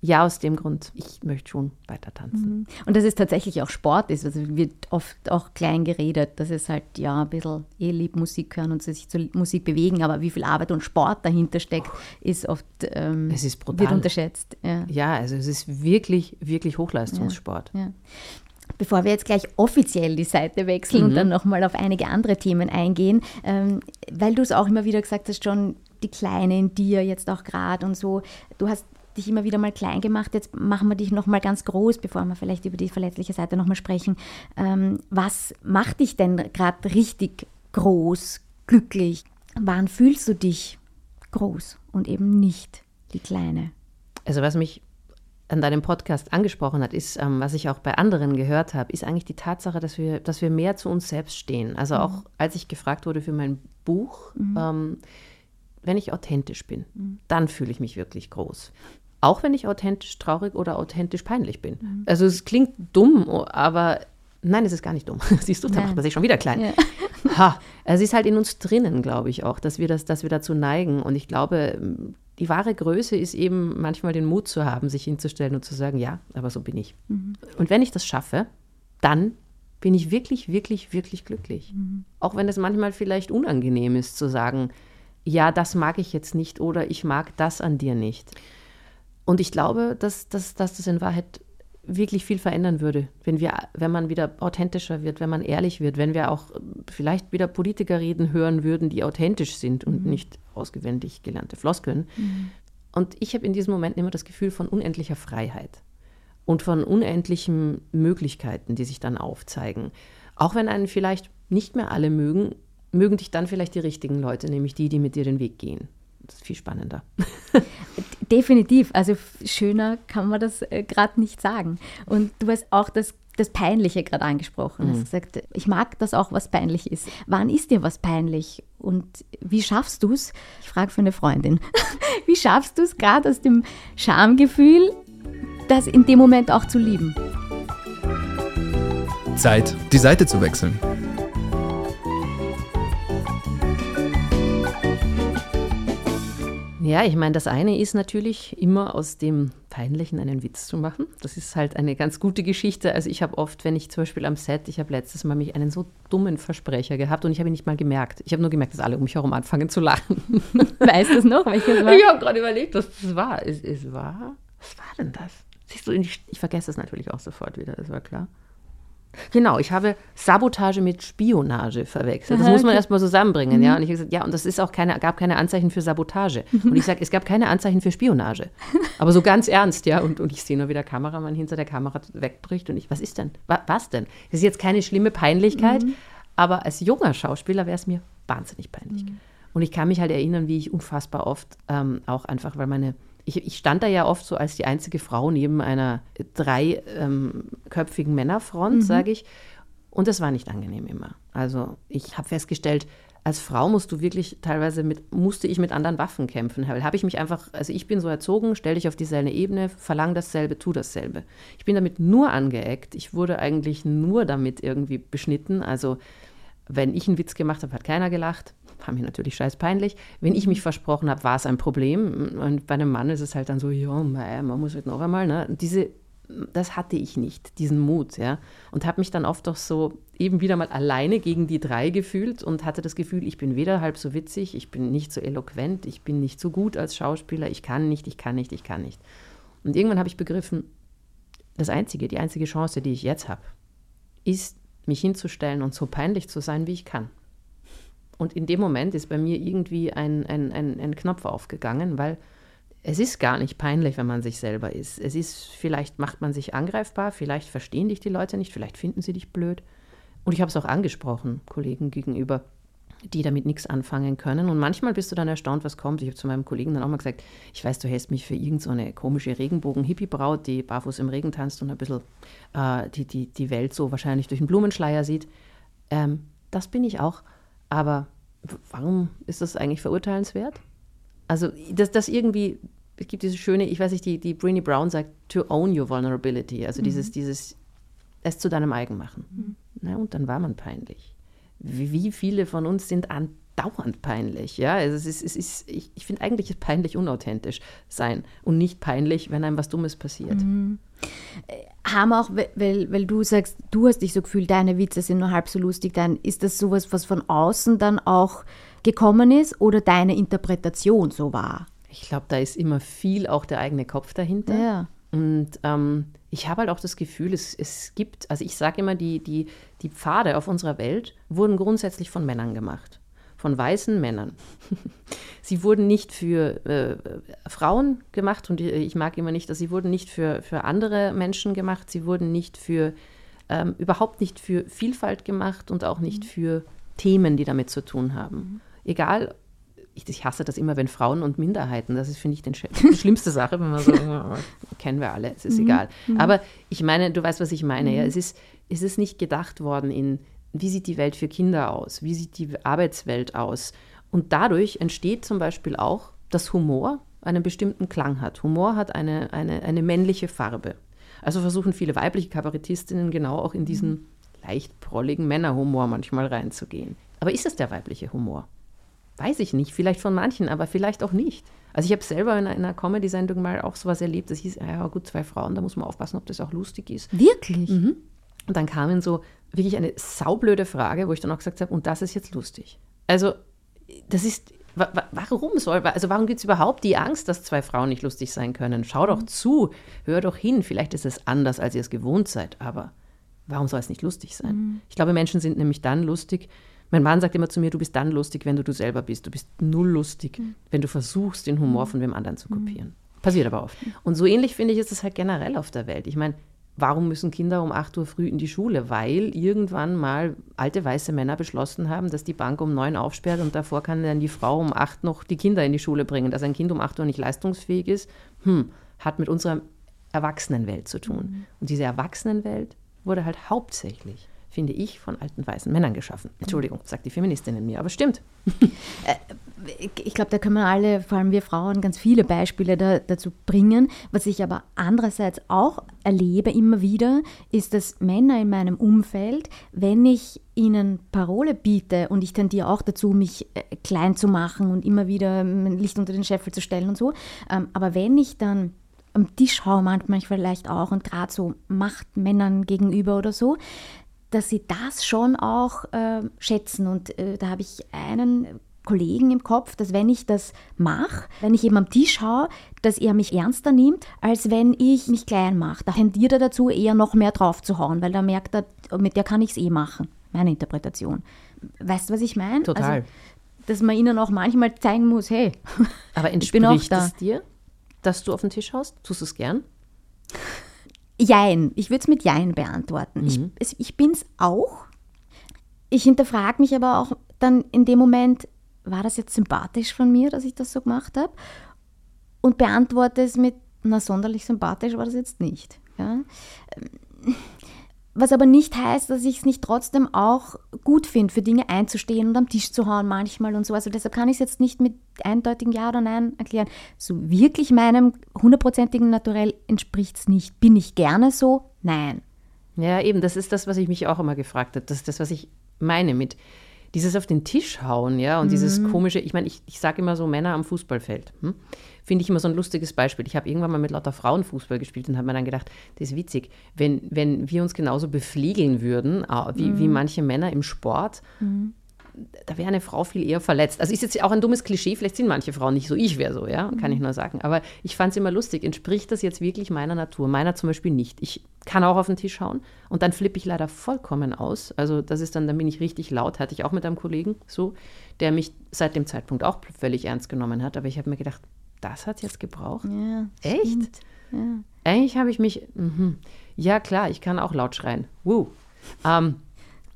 ja, aus dem Grund, ich möchte schon weiter tanzen. Und dass es tatsächlich auch Sport ist. Also wird oft auch klein geredet, dass es halt ja ein bisschen eh lieb Musik hören und sich zur Musik bewegen, aber wie viel Arbeit und Sport dahinter steckt, ist oft ähm, Es ist brutal. wird unterschätzt. Ja. Ja, also es ist wirklich, wirklich Hochleistungssport. Ja. Bevor wir jetzt gleich offiziell die Seite wechseln und dann nochmal auf einige andere Themen eingehen, ähm, weil du es auch immer wieder gesagt hast, schon die Kleine in dir jetzt auch gerade und so, du hast dich immer wieder mal klein gemacht, jetzt machen wir dich nochmal ganz groß, bevor wir vielleicht über die verletzliche Seite nochmal sprechen. Ähm, was macht dich denn gerade richtig groß, glücklich? Wann fühlst du dich groß und eben nicht die Kleine? Also was mich an deinem Podcast angesprochen hat, ist, ähm, was ich auch bei anderen gehört habe, ist eigentlich die Tatsache, dass wir, dass wir mehr zu uns selbst stehen. Also auch als ich gefragt wurde für mein Buch, ähm, wenn ich authentisch bin, dann fühle ich mich wirklich groß. Auch wenn ich authentisch traurig oder authentisch peinlich bin. Also es klingt dumm, aber nein, es ist gar nicht dumm. Siehst du, da Nein. macht man sich schon wieder klein. Ja. Ha, es ist halt in uns drinnen, glaube ich auch, dass wir, das, dass wir dazu neigen. Und ich glaube, die wahre Größe ist eben manchmal den Mut zu haben, sich hinzustellen und zu sagen, ja, aber so bin ich. Und wenn ich das schaffe, dann bin ich wirklich, wirklich, wirklich glücklich. Auch wenn es manchmal vielleicht unangenehm ist zu sagen, ja, das mag ich jetzt nicht oder ich mag das an dir nicht. Und ich glaube, dass, dass, dass das in Wahrheit wirklich viel verändern würde, wenn wir, wenn man wieder authentischer wird, wenn man ehrlich wird, wenn wir auch äh, vielleicht wieder Politiker reden hören würden, die authentisch sind und nicht ausgewendig gelernte Floskeln. Und ich habe in diesem Moment immer das Gefühl von unendlicher Freiheit und von unendlichen Möglichkeiten, die sich dann aufzeigen. Auch wenn einen vielleicht nicht mehr alle mögen, mögen dich dann vielleicht die richtigen Leute, nämlich die, die mit dir den Weg gehen. Das ist viel spannender. Definitiv. Also schöner kann man das äh, gerade nicht sagen. Und du hast auch das, das Peinliche gerade angesprochen. Du hast gesagt, ich mag das auch, was peinlich ist. Wann ist dir was peinlich? Und wie schaffst du es? Ich frage für eine Freundin. wie schaffst du es gerade aus dem Schamgefühl, das in dem Moment auch zu lieben? Zeit, die Seite zu wechseln. Ja, ich meine, das eine ist natürlich immer aus dem Peinlichen einen Witz zu machen. Das ist halt eine ganz gute Geschichte. Also ich habe oft, wenn ich zum Beispiel am Set, ich habe letztes Mal mich einen so dummen Versprecher gehabt und ich habe ihn nicht mal gemerkt. Ich habe nur gemerkt, dass alle um mich herum anfangen zu lachen. Weißt du es noch? Welches war? Ich habe gerade überlegt, was das war. Es, es war. Was war denn das? Siehst du, ich, ich vergesse es natürlich auch sofort wieder, das war klar. Genau, ich habe Sabotage mit Spionage verwechselt. Das muss man erstmal zusammenbringen, ja. Und ich habe gesagt, ja, und das ist auch keine, gab keine Anzeichen für Sabotage. Und ich sage, es gab keine Anzeichen für Spionage. Aber so ganz ernst, ja. Und, und ich sehe nur, wie der Kameramann hinter der Kamera wegbricht. Und ich, was ist denn? Wa, was denn? Das ist jetzt keine schlimme Peinlichkeit, aber als junger Schauspieler wäre es mir wahnsinnig peinlich. Und ich kann mich halt erinnern, wie ich unfassbar oft ähm, auch einfach, weil meine ich, ich, stand da ja oft so als die einzige Frau neben einer dreiköpfigen ähm, Männerfront, mhm. sage ich. Und das war nicht angenehm immer. Also ich habe festgestellt, als Frau musst du wirklich teilweise mit, musste ich mit anderen Waffen kämpfen. Habe ich mich einfach, also ich bin so erzogen, stell dich auf dieselbe Ebene, verlang dasselbe, tu dasselbe. Ich bin damit nur angeeckt. Ich wurde eigentlich nur damit irgendwie beschnitten. Also Wenn ich einen Witz gemacht habe, hat keiner gelacht. War mir natürlich scheiß peinlich. Wenn ich mich versprochen habe, war es ein Problem. Und bei einem Mann ist es halt dann so, ja, man muss halt noch einmal. Ne? Diese, das hatte ich nicht, diesen Mut. Ja? Und habe mich dann oft auch so eben wieder mal alleine gegen die drei gefühlt und hatte das Gefühl, ich bin weder halb so witzig, ich bin nicht so eloquent, ich bin nicht so gut als Schauspieler, ich kann nicht, ich kann nicht, ich kann nicht. Und irgendwann habe ich begriffen, das Einzige, die einzige Chance, die ich jetzt habe, ist, mich hinzustellen und so peinlich zu sein, wie ich kann. Und in dem Moment ist bei mir irgendwie ein, ein, ein, ein Knopf aufgegangen, weil es ist gar nicht peinlich, wenn man sich selber ist. Es ist, vielleicht macht man sich angreifbar, vielleicht verstehen dich die Leute nicht, vielleicht finden sie dich blöd. Und ich habe es auch angesprochen, Kollegen gegenüber die damit nichts anfangen können. Und manchmal bist du dann erstaunt, was kommt. Ich habe zu meinem Kollegen dann auch mal gesagt, ich weiß, du hältst mich für irgendeine so komische Regenbogen-Hippie-Braut, die barfuß im Regen tanzt und ein bisschen äh, die, die, die Welt so wahrscheinlich durch einen Blumenschleier sieht. Ähm, das bin ich auch. Aber warum ist das eigentlich verurteilenswert? Also, dass das irgendwie, es gibt diese schöne, ich weiß nicht, die, die Brini Brown sagt, to own your vulnerability. Also mhm. dieses, dieses, es zu deinem eigen machen. Mhm. Na, und dann war man peinlich wie viele von uns sind andauernd peinlich. Ja, also es ist, es ist, ich, ich finde eigentlich ist peinlich unauthentisch sein und nicht peinlich, wenn einem was Dummes passiert. Mhm. Äh, haben auch, weil, weil du sagst, du hast dich so gefühlt, deine Witze sind nur halb so lustig, dann ist das sowas, was von außen dann auch gekommen ist oder deine Interpretation so war? Ich glaube, da ist immer viel auch der eigene Kopf dahinter. Ja. Und ähm, ich habe halt auch das Gefühl, es, es gibt, also ich sage immer, die, die, die Pfade auf unserer Welt wurden grundsätzlich von Männern gemacht. Von weißen Männern. sie wurden nicht für äh, Frauen gemacht und ich mag immer nicht, dass sie wurden nicht für, für andere Menschen gemacht. Sie wurden nicht für, ähm, überhaupt nicht für Vielfalt gemacht und auch nicht mhm. für Themen, die damit zu tun haben. Mhm. Egal, ich, ich, hasse das immer, wenn Frauen und Minderheiten, das ist, finde ich, den, die schlimmste Sache, wenn man so, kennen wir alle, es ist mhm. egal. Mhm. Aber ich meine, du weißt, was ich meine. Ja, mhm. es, ist, es ist nicht gedacht worden in, wie sieht die Welt für Kinder aus, wie sieht die Arbeitswelt aus. Und dadurch entsteht zum Beispiel auch, dass Humor einen bestimmten Klang hat. Humor hat eine, eine, eine männliche Farbe. Also versuchen viele weibliche Kabarettistinnen genau auch in diesen leicht prolligen Männerhumor manchmal reinzugehen. Aber ist es der weibliche Humor? Weiß ich nicht, vielleicht von manchen, aber vielleicht auch nicht. Also ich habe selber in einer Comedy-Sendung mal auch sowas erlebt, das hieß, ja gut, zwei Frauen, da muss man aufpassen, ob das auch lustig ist. Wirklich? Mhm. Und dann kamen so wirklich eine saublöde Frage, wo ich dann auch gesagt habe, und das ist jetzt lustig. Also das ist, warum soll, also warum gibt es überhaupt die Angst, dass zwei Frauen nicht lustig sein können? Schau doch mhm. zu, hör doch hin, vielleicht ist es anders, als ihr es gewohnt seid, aber warum soll es nicht lustig sein? Mhm. Ich glaube, Menschen sind nämlich dann lustig, mein Mann sagt immer zu mir, du bist dann lustig, wenn du du selber bist. Du bist null lustig, mhm. wenn du versuchst, den Humor mhm. von wem anderen zu kopieren. Mhm. Passiert aber oft. Und so ähnlich finde ich, ist es halt generell auf der Welt. Ich meine, warum müssen Kinder um 8 Uhr früh in die Schule? Weil irgendwann mal alte weiße Männer beschlossen haben, dass die Bank um 9 aufsperrt und davor kann dann die Frau um 8 noch die Kinder in die Schule bringen. Dass ein Kind um 8 Uhr nicht leistungsfähig ist, hm, hat mit unserer Erwachsenenwelt zu tun. Mhm. Und diese Erwachsenenwelt wurde halt hauptsächlich finde ich, von alten weißen Männern geschaffen. Entschuldigung, sagt die Feministin in mir, aber stimmt. Ich glaube, da können wir alle, vor allem wir Frauen, ganz viele Beispiele da, dazu bringen. Was ich aber andererseits auch erlebe immer wieder, ist, dass Männer in meinem Umfeld, wenn ich ihnen Parole biete und ich tendiere auch dazu, mich äh, klein zu machen und immer wieder mein Licht unter den Scheffel zu stellen und so, ähm, aber wenn ich dann am Tisch haue, manchmal vielleicht auch und gerade so Machtmännern gegenüber oder so, dass sie das schon auch äh, schätzen. Und äh, da habe ich einen Kollegen im Kopf, dass wenn ich das mache, wenn ich eben am Tisch haue, dass er mich ernster nimmt, als wenn ich mich klein mache. Da tendiert er dazu, eher noch mehr drauf zu hauen, weil da merkt er, mit der kann ich es eh machen. Meine Interpretation. Weißt du, was ich meine? Total. Also, dass man ihnen auch manchmal zeigen muss, hey, aber entspricht es dir, dass du auf den Tisch haust? Tust du es gern? Jein. Ich würde es mit Jein beantworten. Mhm. Ich, ich bin es auch. Ich hinterfrage mich aber auch dann in dem Moment, war das jetzt sympathisch von mir, dass ich das so gemacht habe? Und beantworte es mit, na, sonderlich sympathisch war das jetzt nicht. Ja? Was aber nicht heißt, dass ich es nicht trotzdem auch gut finde, für Dinge einzustehen und am Tisch zu hauen manchmal und so. Also deshalb kann ich es jetzt nicht mit eindeutigen Ja oder Nein erklären. So wirklich meinem hundertprozentigen Naturell entspricht es nicht. Bin ich gerne so? Nein. Ja, eben, das ist das, was ich mich auch immer gefragt habe. Das ist das, was ich meine mit dieses auf den Tisch hauen, ja, und mhm. dieses komische, ich meine, ich, ich sage immer so Männer am Fußballfeld. Hm? Finde ich immer so ein lustiges Beispiel. Ich habe irgendwann mal mit lauter Frauen Fußball gespielt und habe mir dann gedacht, das ist witzig, wenn, wenn wir uns genauso befliegeln würden, wie, mhm. wie manche Männer im Sport, mhm da wäre eine Frau viel eher verletzt. Also ist jetzt auch ein dummes Klischee, vielleicht sind manche Frauen nicht so, ich wäre so, ja, kann ich mhm. nur sagen. Aber ich fand es immer lustig. Entspricht das jetzt wirklich meiner Natur? Meiner zum Beispiel nicht. Ich kann auch auf den Tisch hauen und dann flippe ich leider vollkommen aus. Also das ist dann, dann bin ich richtig laut, hatte ich auch mit einem Kollegen so, der mich seit dem Zeitpunkt auch völlig ernst genommen hat. Aber ich habe mir gedacht, das hat jetzt gebraucht. Ja, Echt? Ja. Eigentlich habe ich mich, mh, ja klar, ich kann auch laut schreien. Woo. Ähm,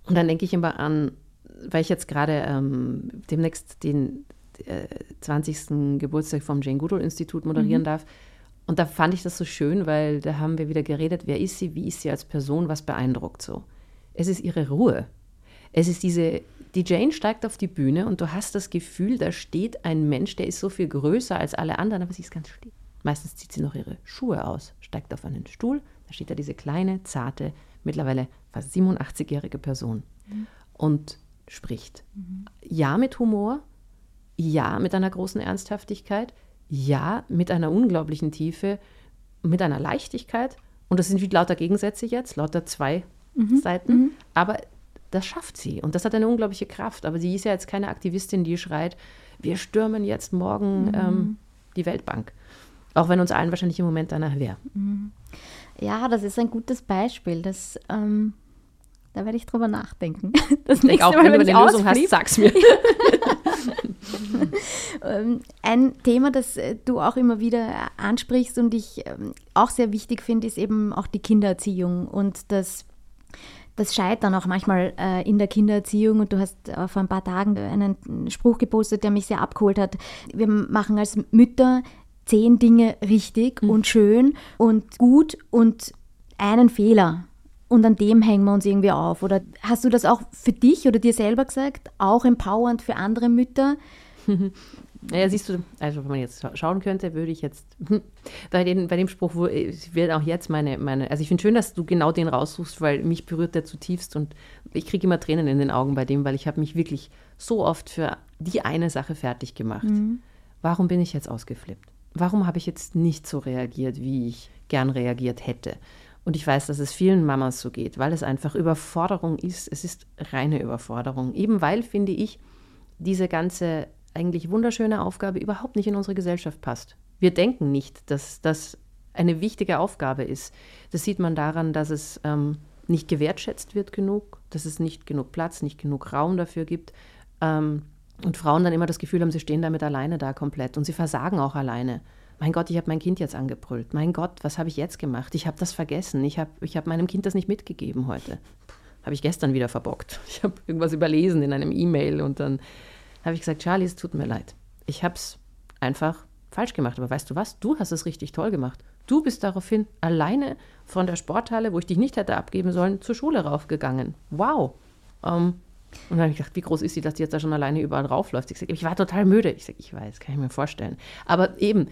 und dann denke ich immer an weil ich jetzt gerade ähm, demnächst den äh, 20. Geburtstag vom Jane Goodall Institut moderieren mhm. darf. Und da fand ich das so schön, weil da haben wir wieder geredet, wer ist sie, wie ist sie als Person, was beeindruckt so. Es ist ihre Ruhe. Es ist diese, die Jane steigt auf die Bühne und du hast das Gefühl, da steht ein Mensch, der ist so viel größer als alle anderen, aber sie ist ganz still. Meistens zieht sie noch ihre Schuhe aus, steigt auf einen Stuhl, da steht da diese kleine, zarte, mittlerweile fast 87-jährige Person. Mhm. Und spricht. Mhm. Ja mit Humor, ja mit einer großen Ernsthaftigkeit, ja mit einer unglaublichen Tiefe, mit einer Leichtigkeit. Und das sind wie lauter Gegensätze jetzt, lauter zwei mhm. Seiten. Mhm. Aber das schafft sie und das hat eine unglaubliche Kraft. Aber sie ist ja jetzt keine Aktivistin, die schreit, wir stürmen jetzt morgen mhm. ähm, die Weltbank. Auch wenn uns allen wahrscheinlich im Moment danach wäre. Mhm. Ja, das ist ein gutes Beispiel. Das ähm, da werde ich drüber nachdenken. Das ich nächste auch, Mal, wenn, wenn du eine Lösung hast, sag's mir. Ähm, ein Thema, das äh, du auch immer wieder ansprichst und ich ähm, auch sehr wichtig finde, ist eben auch die Kindererziehung und das das Scheitern auch manchmal äh, in der Kindererziehung. Und du hast äh, vor ein paar Tagen einen Spruch gepostet, der mich sehr abgeholt hat. Wir machen als Mütter zehn Dinge richtig mhm. und schön und gut und einen Fehler und an dem hängen wir uns irgendwie auf. Oder hast du das auch für dich oder dir selber gesagt, auch empowernd für andere Mütter? Naja, siehst du, also wenn man jetzt schauen könnte, würde ich jetzt bei, den, bei dem Spruch, wo, ich werde auch jetzt meine, meine, also ich finde schön, dass du genau den raussuchst, weil mich berührt der zutiefst und ich kriege immer Tränen in den Augen bei dem, weil ich habe mich wirklich so oft für die eine Sache fertig gemacht. Mhm. Warum bin ich jetzt ausgeflippt? Warum habe ich jetzt nicht so reagiert, wie ich gern reagiert hätte? Und ich weiß, dass es vielen Mamas so geht, weil es einfach Überforderung ist. Es ist reine Überforderung. Eben weil, finde ich, diese ganze eigentlich wunderschöne Aufgabe überhaupt nicht in unsere Gesellschaft passt. Wir denken nicht, dass das eine wichtige Aufgabe ist. Das sieht man daran, dass es ähm, nicht gewertschätzt wird genug, dass es nicht genug Platz, nicht genug Raum dafür gibt. Ähm, und Frauen dann immer das Gefühl haben, sie stehen damit alleine da komplett und sie versagen auch alleine mein Gott, ich habe mein Kind jetzt angebrüllt. Mein Gott, was habe ich jetzt gemacht? Ich habe das vergessen. Ich habe ich hab meinem Kind das nicht mitgegeben heute. Habe ich gestern wieder verbockt. Ich habe irgendwas überlesen in einem E-Mail und dann habe ich gesagt, Charlie, es tut mir leid. Ich habe es einfach falsch gemacht. Aber weißt du was? Du hast es richtig toll gemacht. Du bist daraufhin alleine von der Sporthalle, wo ich dich nicht hätte abgeben sollen, zur Schule raufgegangen. Wow. Um, ähm, und dann habe ich gedacht, wie groß ist sie, dass die jetzt da schon alleine überall raufläuft? Ich sage, ich war total müde. Ich sage, ich weiß, kann ich mir vorstellen. Aber eben,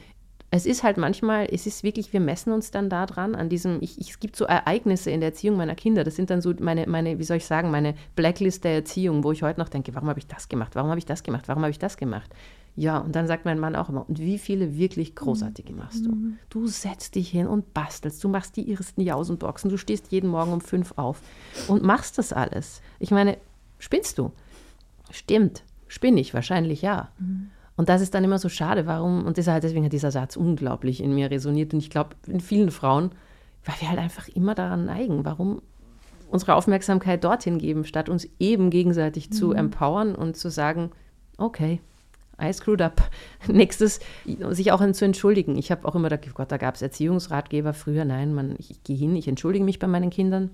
es ist halt manchmal, es ist wirklich, wir messen uns dann da dran, an diesem, ich, ich, es gibt so Ereignisse in der Erziehung meiner Kinder, das sind dann so meine, meine, wie soll ich sagen, meine Blacklist der Erziehung, wo ich heute noch denke, warum habe ich das gemacht, warum habe ich das gemacht, warum habe ich das gemacht? Ja, und dann sagt mein Mann auch immer, und wie viele wirklich großartige machst du? Mhm. Du setzt dich hin und bastelst, du machst die ersten Jausenboxen, du stehst jeden Morgen um fünf auf und machst das alles. Ich meine, spinnst du? Stimmt, spinne ich, wahrscheinlich ja. Mhm. Und das ist dann immer so schade, warum, und deswegen hat dieser Satz unglaublich in mir resoniert und ich glaube in vielen Frauen, weil wir halt einfach immer daran neigen, warum unsere Aufmerksamkeit dorthin geben, statt uns eben gegenseitig mhm. zu empowern und zu sagen, okay, I screwed up. Nächstes, sich auch zu entschuldigen. Ich habe auch immer gedacht, oh Gott, da gab es Erziehungsratgeber früher. Nein, man, ich, ich gehe hin, ich entschuldige mich bei meinen Kindern.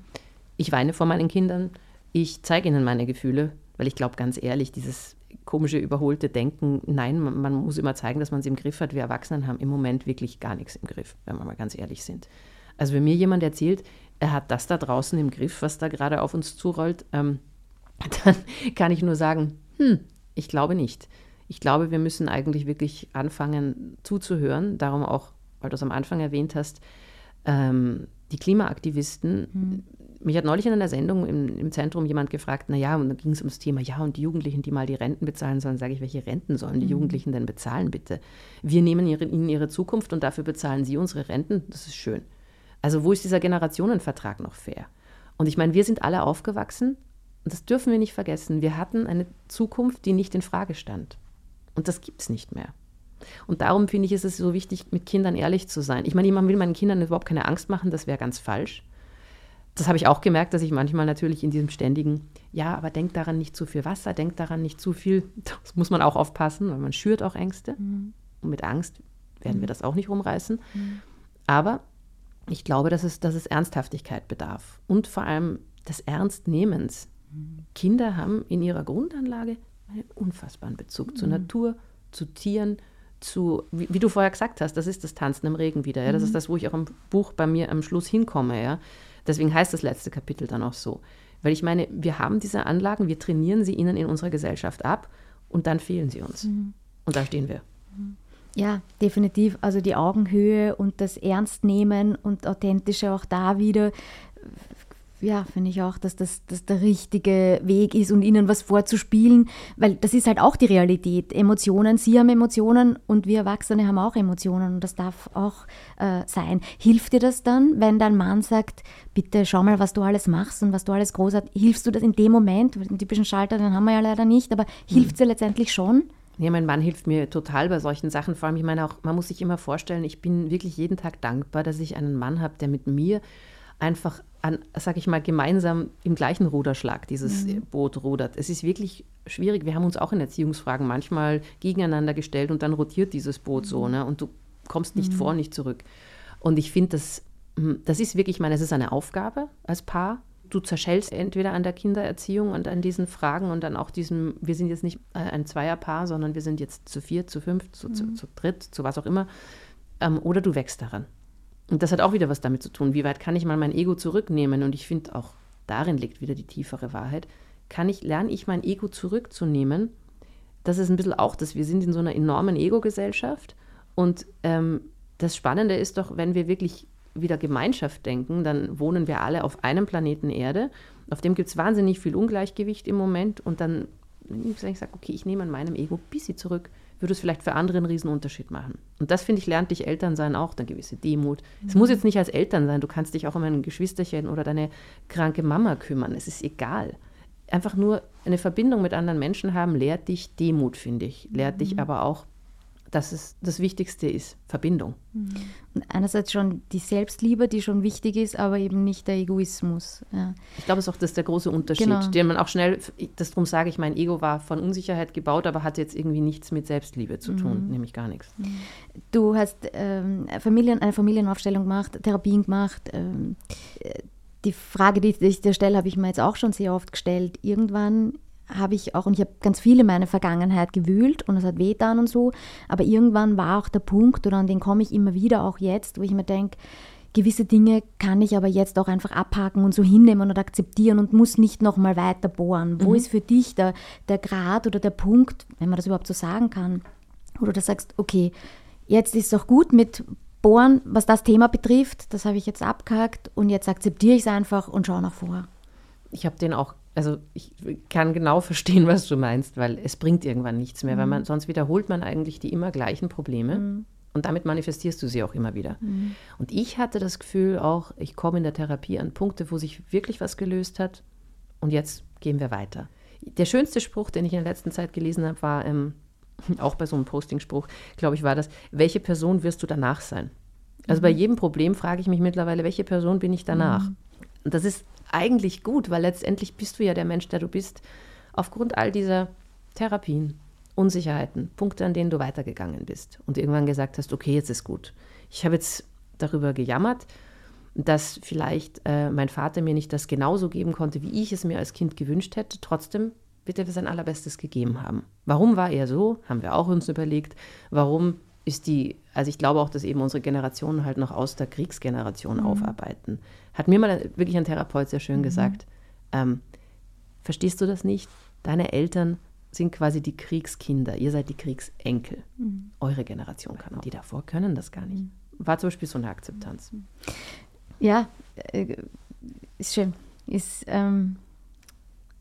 Ich weine vor meinen Kindern. Ich zeige ihnen meine Gefühle, weil ich glaube ganz ehrlich, dieses komische, überholte Denken, nein, man, man, muss immer zeigen, dass man es im Griff hat. Wir Erwachsenen haben im Moment wirklich gar nichts im Griff, wenn wir mal ganz ehrlich sind. Also wenn mir jemand erzählt, er hat das da draußen im Griff, was da gerade auf uns zurollt, ähm, dann kann ich nur sagen, hm, ich glaube nicht. Ich glaube, wir müssen eigentlich wirklich anfangen zuzuhören. Darum auch, weil du es am Anfang erwähnt hast, ähm, die Klimaaktivisten, mhm Mich hat neulich in einer Sendung im, im Zentrum jemand gefragt, naja, und dann ging es ums Thema, ja, und die Jugendlichen, die mal die Renten bezahlen sollen, sage ich, welche Renten sollen die mhm. Jugendlichen denn bezahlen, bitte? Wir nehmen ihre, ihnen ihre Zukunft und dafür bezahlen sie unsere Renten, das ist schön. Also wo ist dieser Generationenvertrag noch fair? Und ich meine, wir sind alle aufgewachsen und das dürfen wir nicht vergessen. Wir hatten eine Zukunft, die nicht in Frage stand. Und das gibt es nicht mehr. Und darum finde ich, ist es so wichtig, mit Kindern ehrlich zu sein. Ich meine, man will meinen Kindern überhaupt keine Angst machen, das wäre ganz falsch. Das habe ich auch gemerkt, dass ich manchmal natürlich in diesem ständigen, ja, aber denk daran nicht zu viel Wasser, denk daran nicht zu viel, das muss man auch aufpassen, weil man schürt auch Ängste. Mhm. Und mit Angst werden mhm. wir das auch nicht rumreißen. Mhm. Aber ich glaube, dass es, dass es Ernsthaftigkeit bedarf und vor allem des Ernstnehmens. Mhm. Kinder haben in ihrer Grundanlage einen unfassbaren Bezug zur mhm. Natur, zu Tieren, zu, wie, wie, du vorher gesagt hast, das ist das Tanzen im Regen wieder. Ja? Das mhm. ist das, wo ich auch im Buch bei mir am Schluss hinkomme. Ja? Deswegen heißt das letzte Kapitel dann auch so. Weil ich meine, wir haben diese Anlagen, wir trainieren sie ihnen in unserer Gesellschaft ab und dann fehlen sie uns. Mhm. Und da stehen wir. Ja, definitiv. Also die Augenhöhe und das Ernstnehmen und Authentische auch da wieder ja, finde ich auch, dass das, das der richtige Weg ist und ihnen was vorzuspielen, weil das ist halt auch die Realität. Emotionen, sie haben Emotionen und wir Erwachsene haben auch Emotionen und das darf auch äh, sein. Hilft dir das dann, wenn dein Mann sagt, bitte schau mal, was du alles machst und was du alles großartig, hilfst du das in dem Moment? Den typischen Schalter, den haben wir ja leider nicht, aber hilft es dir letztendlich schon? Ja, mein Mann hilft mir total bei solchen Sachen. Vor allem, ich meine auch, man muss sich immer vorstellen, ich bin wirklich jeden Tag dankbar, dass ich einen Mann habe, der mit mir einfach an, sag ich mal, gemeinsam im gleichen Ruderschlag dieses mhm. Boot rudert. Es ist wirklich schwierig. Wir haben uns auch in Erziehungsfragen manchmal gegeneinander gestellt und dann rotiert dieses Boot mhm. so, ne? Und du kommst nicht mhm. vor, nicht zurück. Und ich finde, das, hm, das ist wirklich, ich meine, es ist eine Aufgabe als Paar. Du zerschellst entweder an der Kindererziehung und an diesen Fragen und dann auch diesem, wir sind jetzt nicht äh, ein Zweierpaar, sondern wir sind jetzt zu vier, zu fünf, zu, zu, mhm. zu dritt, zu was auch immer. Ähm, oder du wächst daran. Und das hat auch wieder was damit zu tun, wie weit kann ich mal mein Ego zurücknehmen? Und ich finde auch darin liegt wieder die tiefere Wahrheit. Kann ich, lerne ich mein Ego zurückzunehmen? Das ist ein bisschen auch das, wir sind in so einer enormen Ego-Gesellschaft. Und ähm, das Spannende ist doch, wenn wir wirklich wieder Gemeinschaft denken, dann wohnen wir alle auf einem Planeten Erde. Auf dem gibt es wahnsinnig viel Ungleichgewicht im Moment. Und dann, wenn ich sage, okay, ich nehme an meinem Ego ein bisschen zurück, würde es vielleicht für andere einen Riesenunterschied machen. Und das, finde ich, lernt dich Elternsein auch, eine gewisse Demut. Mhm. Es muss jetzt nicht als Eltern sein, du kannst dich auch um ein Geschwisterchen oder deine kranke Mama kümmern, es ist egal. Einfach nur eine Verbindung mit anderen Menschen haben, lehrt dich Demut, finde ich. Lehrt mhm. dich aber auch dass es das Wichtigste ist, Verbindung. Mhm. Und einerseits schon die Selbstliebe, die schon wichtig ist, aber eben nicht der Egoismus. Ja. Ich glaube, es ist auch das der große Unterschied, genau. den man auch schnell, das darum sage ich, mein Ego war von Unsicherheit gebaut, aber hat jetzt irgendwie nichts mit Selbstliebe zu tun, mhm. nämlich gar nichts. Mhm. Du hast ähm, Familien, eine Familienaufstellung gemacht, Therapien gemacht. Ähm, die Frage, die ich dir stelle, habe ich mir jetzt auch schon sehr oft gestellt. Irgendwann habe ich auch, und ich habe ganz viel in meiner Vergangenheit gewühlt und es hat wehtan und so, aber irgendwann war auch der Punkt, oder an den komme ich immer wieder, auch jetzt, wo ich mir denke, gewisse Dinge kann ich aber jetzt auch einfach abhaken und so hinnehmen und akzeptieren und muss nicht nochmal weiter bohren. Wo mhm. ist für dich der, der Grad oder der Punkt, wenn man das überhaupt so sagen kann, wo du sagst, okay, jetzt ist es auch gut mit Bohren, was das Thema betrifft, das habe ich jetzt abgehakt und jetzt akzeptiere ich es einfach und schaue nach vor. Ich habe den auch also ich kann genau verstehen, was du meinst, weil es bringt irgendwann nichts mehr, mhm. weil man sonst wiederholt man eigentlich die immer gleichen Probleme mhm. und damit manifestierst du sie auch immer wieder. Mhm. Und ich hatte das Gefühl auch, ich komme in der Therapie an Punkte, wo sich wirklich was gelöst hat und jetzt gehen wir weiter. Der schönste Spruch, den ich in der letzten Zeit gelesen habe, war ähm, auch bei so einem Posting-Spruch, glaube ich, war das, welche Person wirst du danach sein? Also bei mhm. jedem Problem frage ich mich mittlerweile, welche Person bin ich danach? Mhm. Und das ist eigentlich gut, weil letztendlich bist du ja der Mensch, der du bist, aufgrund all dieser Therapien, Unsicherheiten, Punkte, an denen du weitergegangen bist und irgendwann gesagt hast, okay, jetzt ist gut. Ich habe jetzt darüber gejammert, dass vielleicht äh, mein Vater mir nicht das genauso geben konnte, wie ich es mir als Kind gewünscht hätte. Trotzdem wird er sein allerbestes gegeben haben. Warum war er so? Haben wir auch uns überlegt. Warum ist die, also ich glaube auch, dass eben unsere Generationen halt noch aus der Kriegsgeneration mhm. aufarbeiten. Hat mir mal wirklich ein Therapeut sehr schön mhm. gesagt, ähm, verstehst du das nicht? Deine Eltern sind quasi die Kriegskinder, ihr seid die Kriegsenkel. Mhm. Eure Generation kann. Die davor können das gar nicht. Mhm. War zum Beispiel so eine Akzeptanz. Ja, äh, ist schön. ist, ähm,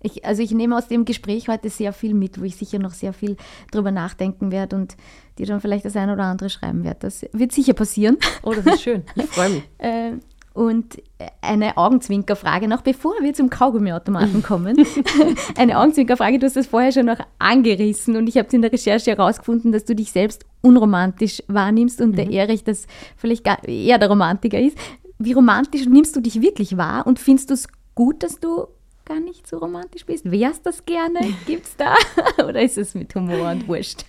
ich, also ich nehme aus dem Gespräch heute sehr viel mit, wo ich sicher noch sehr viel drüber nachdenken werde und dir dann vielleicht das eine oder andere schreiben werde. Das wird sicher passieren. Oh, das ist schön. Ich freue mich. äh, und eine Augenzwinkerfrage noch, bevor wir zum Kaugummiautomaten kommen. eine Augenzwinkerfrage, du hast das vorher schon noch angerissen und ich habe in der Recherche herausgefunden, dass du dich selbst unromantisch wahrnimmst und mhm. der Erich das vielleicht eher der Romantiker ist. Wie romantisch nimmst du dich wirklich wahr und findest du es gut, dass du gar nicht so romantisch bist? Wärst das gerne? Gibt's da? Oder ist es mit Humor und Wurscht?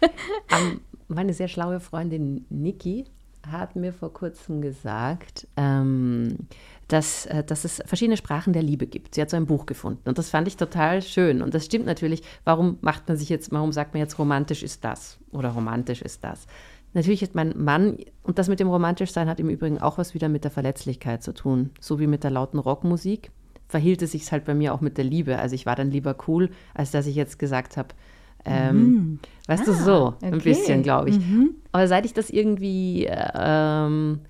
Um, meine sehr schlaue Freundin Niki hat mir vor kurzem gesagt, ähm, dass, äh, dass es verschiedene Sprachen der Liebe gibt. Sie hat so ein Buch gefunden und das fand ich total schön. Und das stimmt natürlich. Warum macht man sich jetzt, warum sagt man jetzt romantisch ist das oder romantisch ist das? Natürlich ist mein Mann, und das mit dem romantisch sein hat im Übrigen auch was wieder mit der Verletzlichkeit zu tun. So wie mit der lauten Rockmusik verhielt es sich halt bei mir auch mit der Liebe. Also ich war dann lieber cool, als dass ich jetzt gesagt habe, ähm, mhm. Weißt ah, du, so okay. ein bisschen, glaube ich. Mhm. Aber seit ich das irgendwie ähm,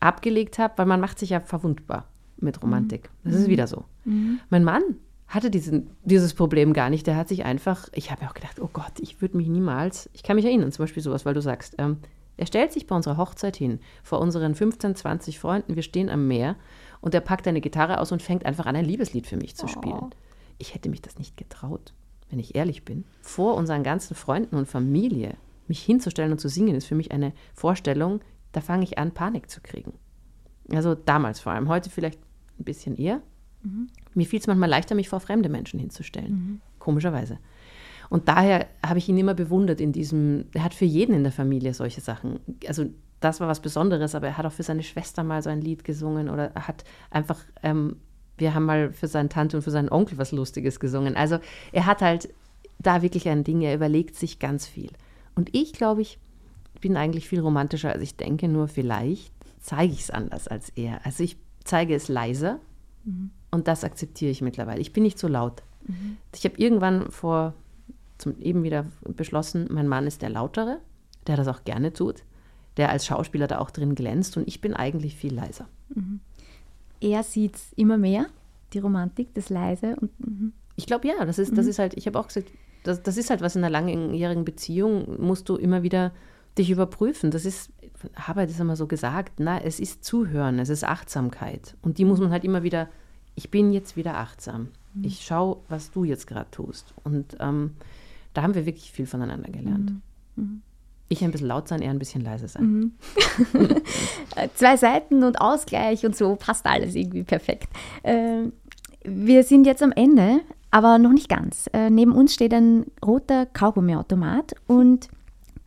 abgelegt habe, weil man macht sich ja verwundbar mit Romantik. Mhm. Das ist wieder so. Mhm. Mein Mann hatte diesen, dieses Problem gar nicht. Der hat sich einfach, ich habe ja auch gedacht, oh Gott, ich würde mich niemals, ich kann mich erinnern, zum Beispiel sowas, weil du sagst, ähm, er stellt sich bei unserer Hochzeit hin, vor unseren 15, 20 Freunden, wir stehen am Meer und er packt eine Gitarre aus und fängt einfach an, ein Liebeslied für mich zu spielen. Oh. Ich hätte mich das nicht getraut wenn ich ehrlich bin, vor unseren ganzen Freunden und Familie mich hinzustellen und zu singen, ist für mich eine Vorstellung, da fange ich an, Panik zu kriegen. Also damals vor allem, heute vielleicht ein bisschen eher. Mhm. Mir fiel es manchmal leichter, mich vor fremde Menschen hinzustellen, mhm. komischerweise. Und daher habe ich ihn immer bewundert in diesem, er hat für jeden in der Familie solche Sachen. Also das war was Besonderes, aber er hat auch für seine Schwester mal so ein Lied gesungen oder er hat einfach ähm, wir haben mal für seine Tante und für seinen Onkel was Lustiges gesungen. Also er hat halt da wirklich ein Ding, er überlegt sich ganz viel. Und ich glaube, ich bin eigentlich viel romantischer, als ich denke, nur vielleicht zeige ich es anders als er. Also ich zeige es leiser mhm. und das akzeptiere ich mittlerweile. Ich bin nicht so laut. Mhm. Ich habe irgendwann vor, zum, eben wieder beschlossen, mein Mann ist der Lautere, der das auch gerne tut, der als Schauspieler da auch drin glänzt und ich bin eigentlich viel leiser. Mhm er sieht es immer mehr, die Romantik, das Leise. Und, mhm. Ich glaube ja, das ist, das mhm. ist halt, ich habe auch gesagt, das, das ist halt was in einer langjährigen Beziehung, musst du immer wieder dich überprüfen. Das ist, habe das immer so gesagt, na, es ist Zuhören, es ist Achtsamkeit. Und die muss man halt immer wieder, ich bin jetzt wieder achtsam. Mhm. Ich schaue, was du jetzt gerade tust. Und ähm, da haben wir wirklich viel voneinander gelernt. Mhm. Ich ein bisschen laut sein, er ein bisschen leise sein. Mhm. Zwei Seiten und Ausgleich und so passt alles irgendwie perfekt. Äh, wir sind jetzt am Ende, aber noch nicht ganz. Äh, neben uns steht ein roter Kaugummiautomat und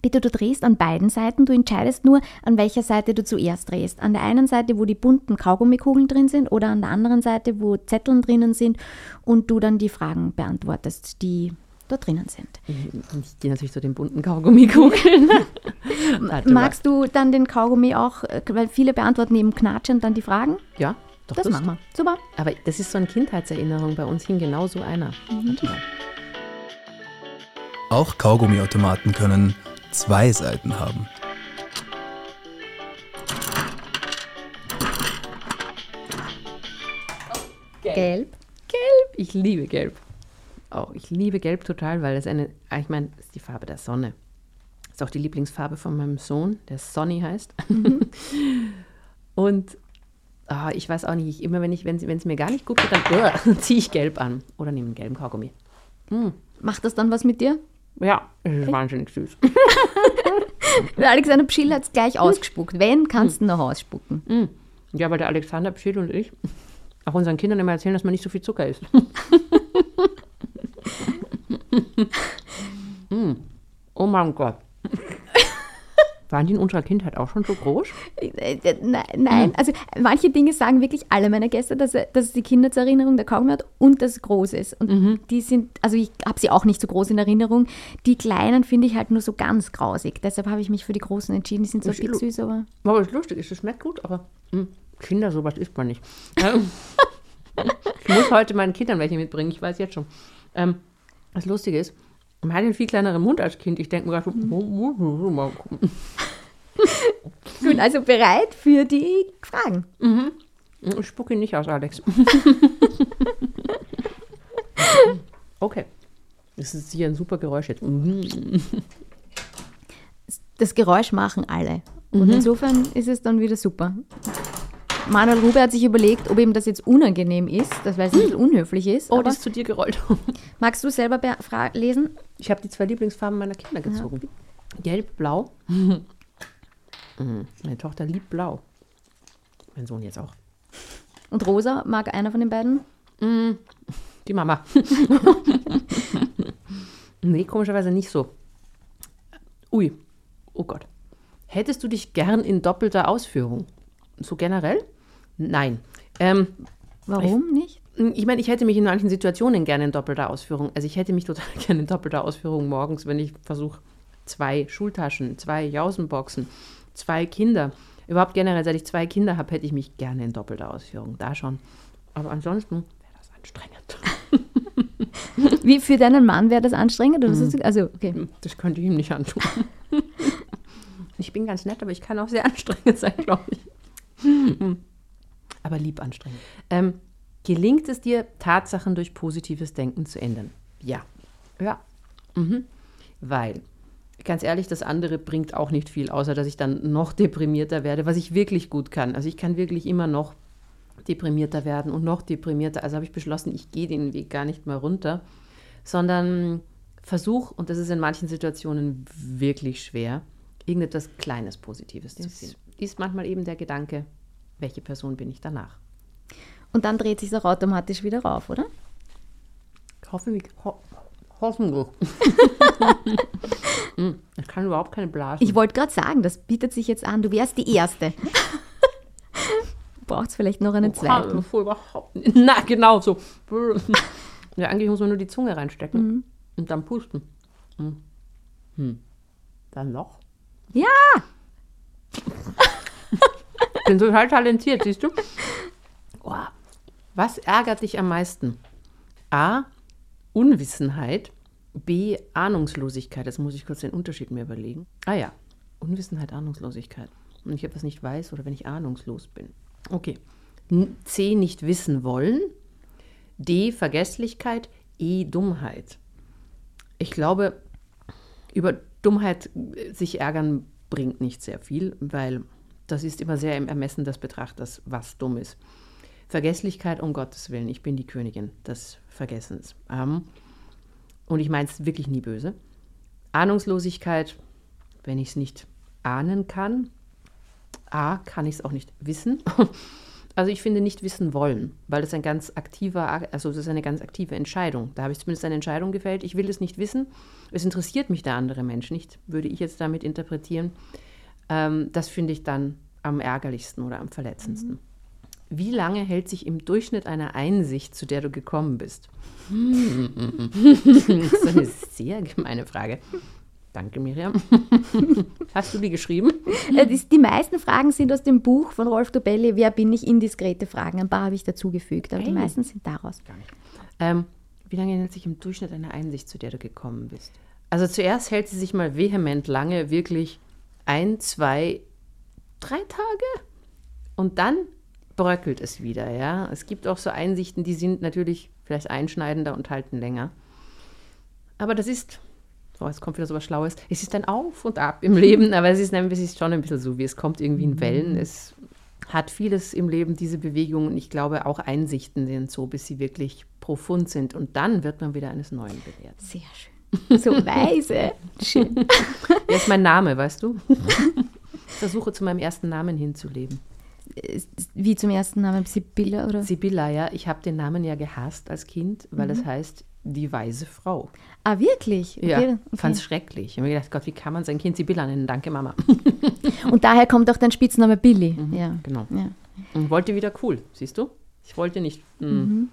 bitte du drehst an beiden Seiten. Du entscheidest nur, an welcher Seite du zuerst drehst. An der einen Seite, wo die bunten Kaugummikugeln drin sind oder an der anderen Seite, wo Zetteln drinnen sind und du dann die Fragen beantwortest, die da drinnen sind. Ich gehe natürlich zu den bunten Kaugummikugeln. Magst du dann den Kaugummi auch, äh, weil viele beantworten eben knatschend dann die Fragen? Ja, doch, das, das machen wir. Super. Aber das ist so eine Kindheitserinnerung. Bei uns hing genau so einer. Mhm. Auch Kaugummiautomaten können zwei Seiten haben. Gelb. Gelb. Gelb. Ich liebe Gelb auch. Ich liebe Gelb total, weil das eine, ah, ich meine, ist die Farbe der Sonne. Ist auch die Lieblingsfarbe von meinem Sohn, der Sonny heißt. Und oh, ich weiß auch nicht, ich, immer wenn ich, wenn es mir gar nicht gut geht, dann uh, ziehe ich Gelb an oder nehme einen gelben Kaugummi. Mm. Macht das dann was mit dir? Ja, es ist wahnsinnig süß. der Alexander Pschill hat es gleich ausgespuckt. Wenn, kannst du noch ausspucken. Mm. Ja, weil der Alexander Pschill und ich auch unseren Kindern immer erzählen, dass man nicht so viel Zucker isst. Mm. Oh mein Gott. Waren die in unserer Kindheit auch schon so groß? Äh, äh, nein, also manche Dinge sagen wirklich alle meine Gäste, dass, dass die Kinder zur Erinnerung der Kaugummi hat und das groß ist. Und mhm. die sind, also ich habe sie auch nicht so groß in Erinnerung. Die kleinen finde ich halt nur so ganz grausig. Deshalb habe ich mich für die großen entschieden. Die sind so spitz süß, aber. Aber es ist lustig, es schmeckt gut, aber mh, hm, Kinder, sowas isst man nicht. ich muss heute meinen Kindern welche mitbringen, ich weiß jetzt schon. Ähm, das Lustige ist, man hat einen viel kleineren Mund als Kind. Ich denke mir gerade so, mal gucken. Gut, also bereit für die Fragen. Mhm. Ich spucke ihn nicht aus, Alex. Okay. Das ist hier ein super Geräusch jetzt. Das Geräusch machen alle. Mhm. Und insofern ist es dann wieder super. Manuel Rube hat sich überlegt, ob ihm das jetzt unangenehm ist, das weil es ein bisschen unhöflich ist. Oh, aber das ist zu dir gerollt. magst du selber lesen? Ich habe die zwei Lieblingsfarben meiner Kinder gezogen. Gelb, blau. Mhm. Meine Tochter liebt blau. Mein Sohn jetzt auch. Und rosa mag einer von den beiden? Die Mama. nee, komischerweise nicht so. Ui, oh Gott. Hättest du dich gern in doppelter Ausführung? So generell? Nein. Ähm, Warum nicht? ich meine, ich hätte mich in manchen Situationen gerne in doppelter Ausführung. Also ich hätte mich total gerne in doppelter Ausführung morgens, wenn ich versuche, zwei Schultaschen, zwei Jausenboxen, zwei Kinder. Überhaupt generell, seit ich zwei Kinder habe, hätte ich mich gerne in doppelter Ausführung. Da schon. Aber ansonsten wäre das anstrengend. Wie für deinen Mann wäre das anstrengend? Oder du- Also, okay. Das könnte ich ihm nicht antun. Ich bin ganz nett, aber ich kann auch sehr anstrengend sein, glaube ich. Aber lieb anstrengend. Ähm, gelingt es dir, Tatsachen durch positives Denken zu ändern? Ja. Ja. Mhm. Weil, ganz ehrlich, das andere bringt auch nicht viel, außer dass ich dann noch deprimierter werde, was ich wirklich gut kann. Also ich kann wirklich immer noch deprimierter werden und noch deprimierter. Also habe ich beschlossen, ich gehe den Weg gar nicht mehr runter, sondern versuch, und das ist in manchen Situationen wirklich schwer, irgendetwas Kleines Positives zu finden. Ist manchmal eben der Gedanke, welche Person bin ich danach? Und dann dreht sich auch automatisch wieder rauf, oder? Hoffentlich. Ho hoffentlich. Hm, ich kann überhaupt keine Blasen. Ich wollte gerade sagen, das bietet sich jetzt an. Du wärst die Erste. Braucht es vielleicht noch einen zweiten. Bevor überhaupt nicht. Na, genau so. Ja, eigentlich muss man nur die Zunge reinstecken und dann pusten. Hm. Hm. Dann noch. Ja! Bin total talentiert, siehst du? Boah. Was ärgert dich am meisten? A. Unwissenheit. B. Ahnungslosigkeit. Jetzt muss ich kurz den Unterschied mir überlegen. Ah ja. Unwissenheit, Ahnungslosigkeit. Wenn ich etwas nicht weiß oder wenn ich ahnungslos bin. Okay. C. Nicht wissen wollen. D. Vergesslichkeit. E. Dummheit. Ich glaube, über Dummheit äh, sich ärgern bringt nicht sehr viel, weil das ist immer sehr im Ermessen des Betrachters, was dumm ist. Vergesslichkeit, um Gottes Willen, ich bin die Königin des Vergessens. Ähm, und ich meine es wirklich nie böse. Ahnungslosigkeit, wenn ich es nicht ahnen kann. A, kann ich es auch nicht wissen. Also ich finde nicht wissen wollen, weil das ein ganz aktiver, also das ist eine ganz aktive Entscheidung. Da habe ich zumindest eine Entscheidung gefällt. Ich will es nicht wissen. Es interessiert mich der andere Mensch nicht, würde ich jetzt damit interpretieren. Ähm, das finde ich dann am ärgerlichsten oder am verletzendsten. Wie lange hält sich im Durchschnitt eine Einsicht, zu der du gekommen bist? das ist eine sehr gemeine Frage. Danke, Miriam. Hast du die geschrieben? Äh, die, die meisten Fragen sind aus dem Buch von Rolf Dobelli, Wer bin ich? Indiskrete Fragen. Ein paar habe ich dazugefügt, aber die Hey. meisten sind daraus. Ähm, wie lange hält sich im Durchschnitt eine Einsicht, zu der du gekommen bist? Also zuerst hält sie sich mal vehement lange, wirklich ein, zwei, drei Tage und dann bröckelt es wieder, ja. Es gibt auch so Einsichten, die sind natürlich vielleicht einschneidender und halten länger. Aber das ist, so, jetzt kommt wieder so was Schlaues, es ist ein Auf und Ab im Leben, aber es ist, es ist schon ein bisschen so, wie es kommt irgendwie in Wellen. Es hat vieles im Leben, diese Bewegung und ich glaube auch Einsichten sind so, bis sie wirklich profund sind und dann wird man wieder eines Neuen belehrt. Sehr schön. So weise. Schön. Der ist mein Name, weißt du? Ich versuche zu meinem ersten Namen hinzuleben. Wie zum ersten Namen Sibylla oder? Sibylla, ja, ich habe den Namen ja gehasst als Kind, weil es heißt die weise Frau. Ah, wirklich? Ja, Okay, fand es schrecklich. Ich habe mir gedacht, Gott, wie kann man sein Kind Sibylla nennen? Danke, Mama. Und daher kommt auch dein Spitzname Billy. Ja. Genau. Ja. Und wollte wieder cool, siehst du? Ich wollte nicht. mm.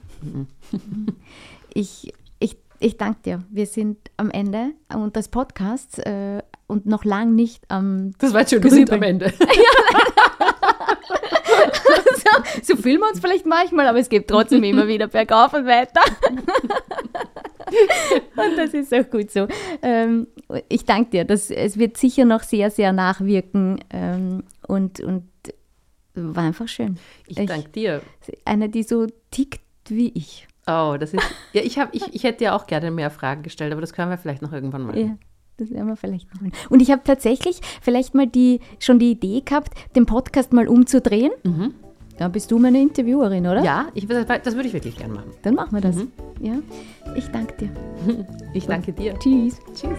Ich, ich, danke dir. Wir sind am Ende und das Podcast äh, und noch lang nicht am. Das war jetzt schön, wir sind am Ende. so fühlen wir uns vielleicht manchmal, aber es geht trotzdem immer wieder bergauf und weiter. und das ist auch gut so. Ähm, ich danke dir. Das, es wird sicher noch sehr, sehr nachwirken ähm, und, und war einfach schön. Ich danke dir. Eine, die so tickt wie ich. Oh, das ist. Ja, ich, hab, ich, ich hätte dir auch gerne mehr Fragen gestellt, aber das können wir vielleicht noch irgendwann mal. Ja. Das werden wir vielleicht noch mal. Und ich habe tatsächlich vielleicht mal die, schon die Idee gehabt, den Podcast mal umzudrehen. Mhm. Da bist du meine Interviewerin, oder? Ja, ich, das, das würde ich wirklich gerne machen. Dann machen wir das. Mhm. Ja. Ich danke dir. Ich danke dir. Tschüss. Tschüss.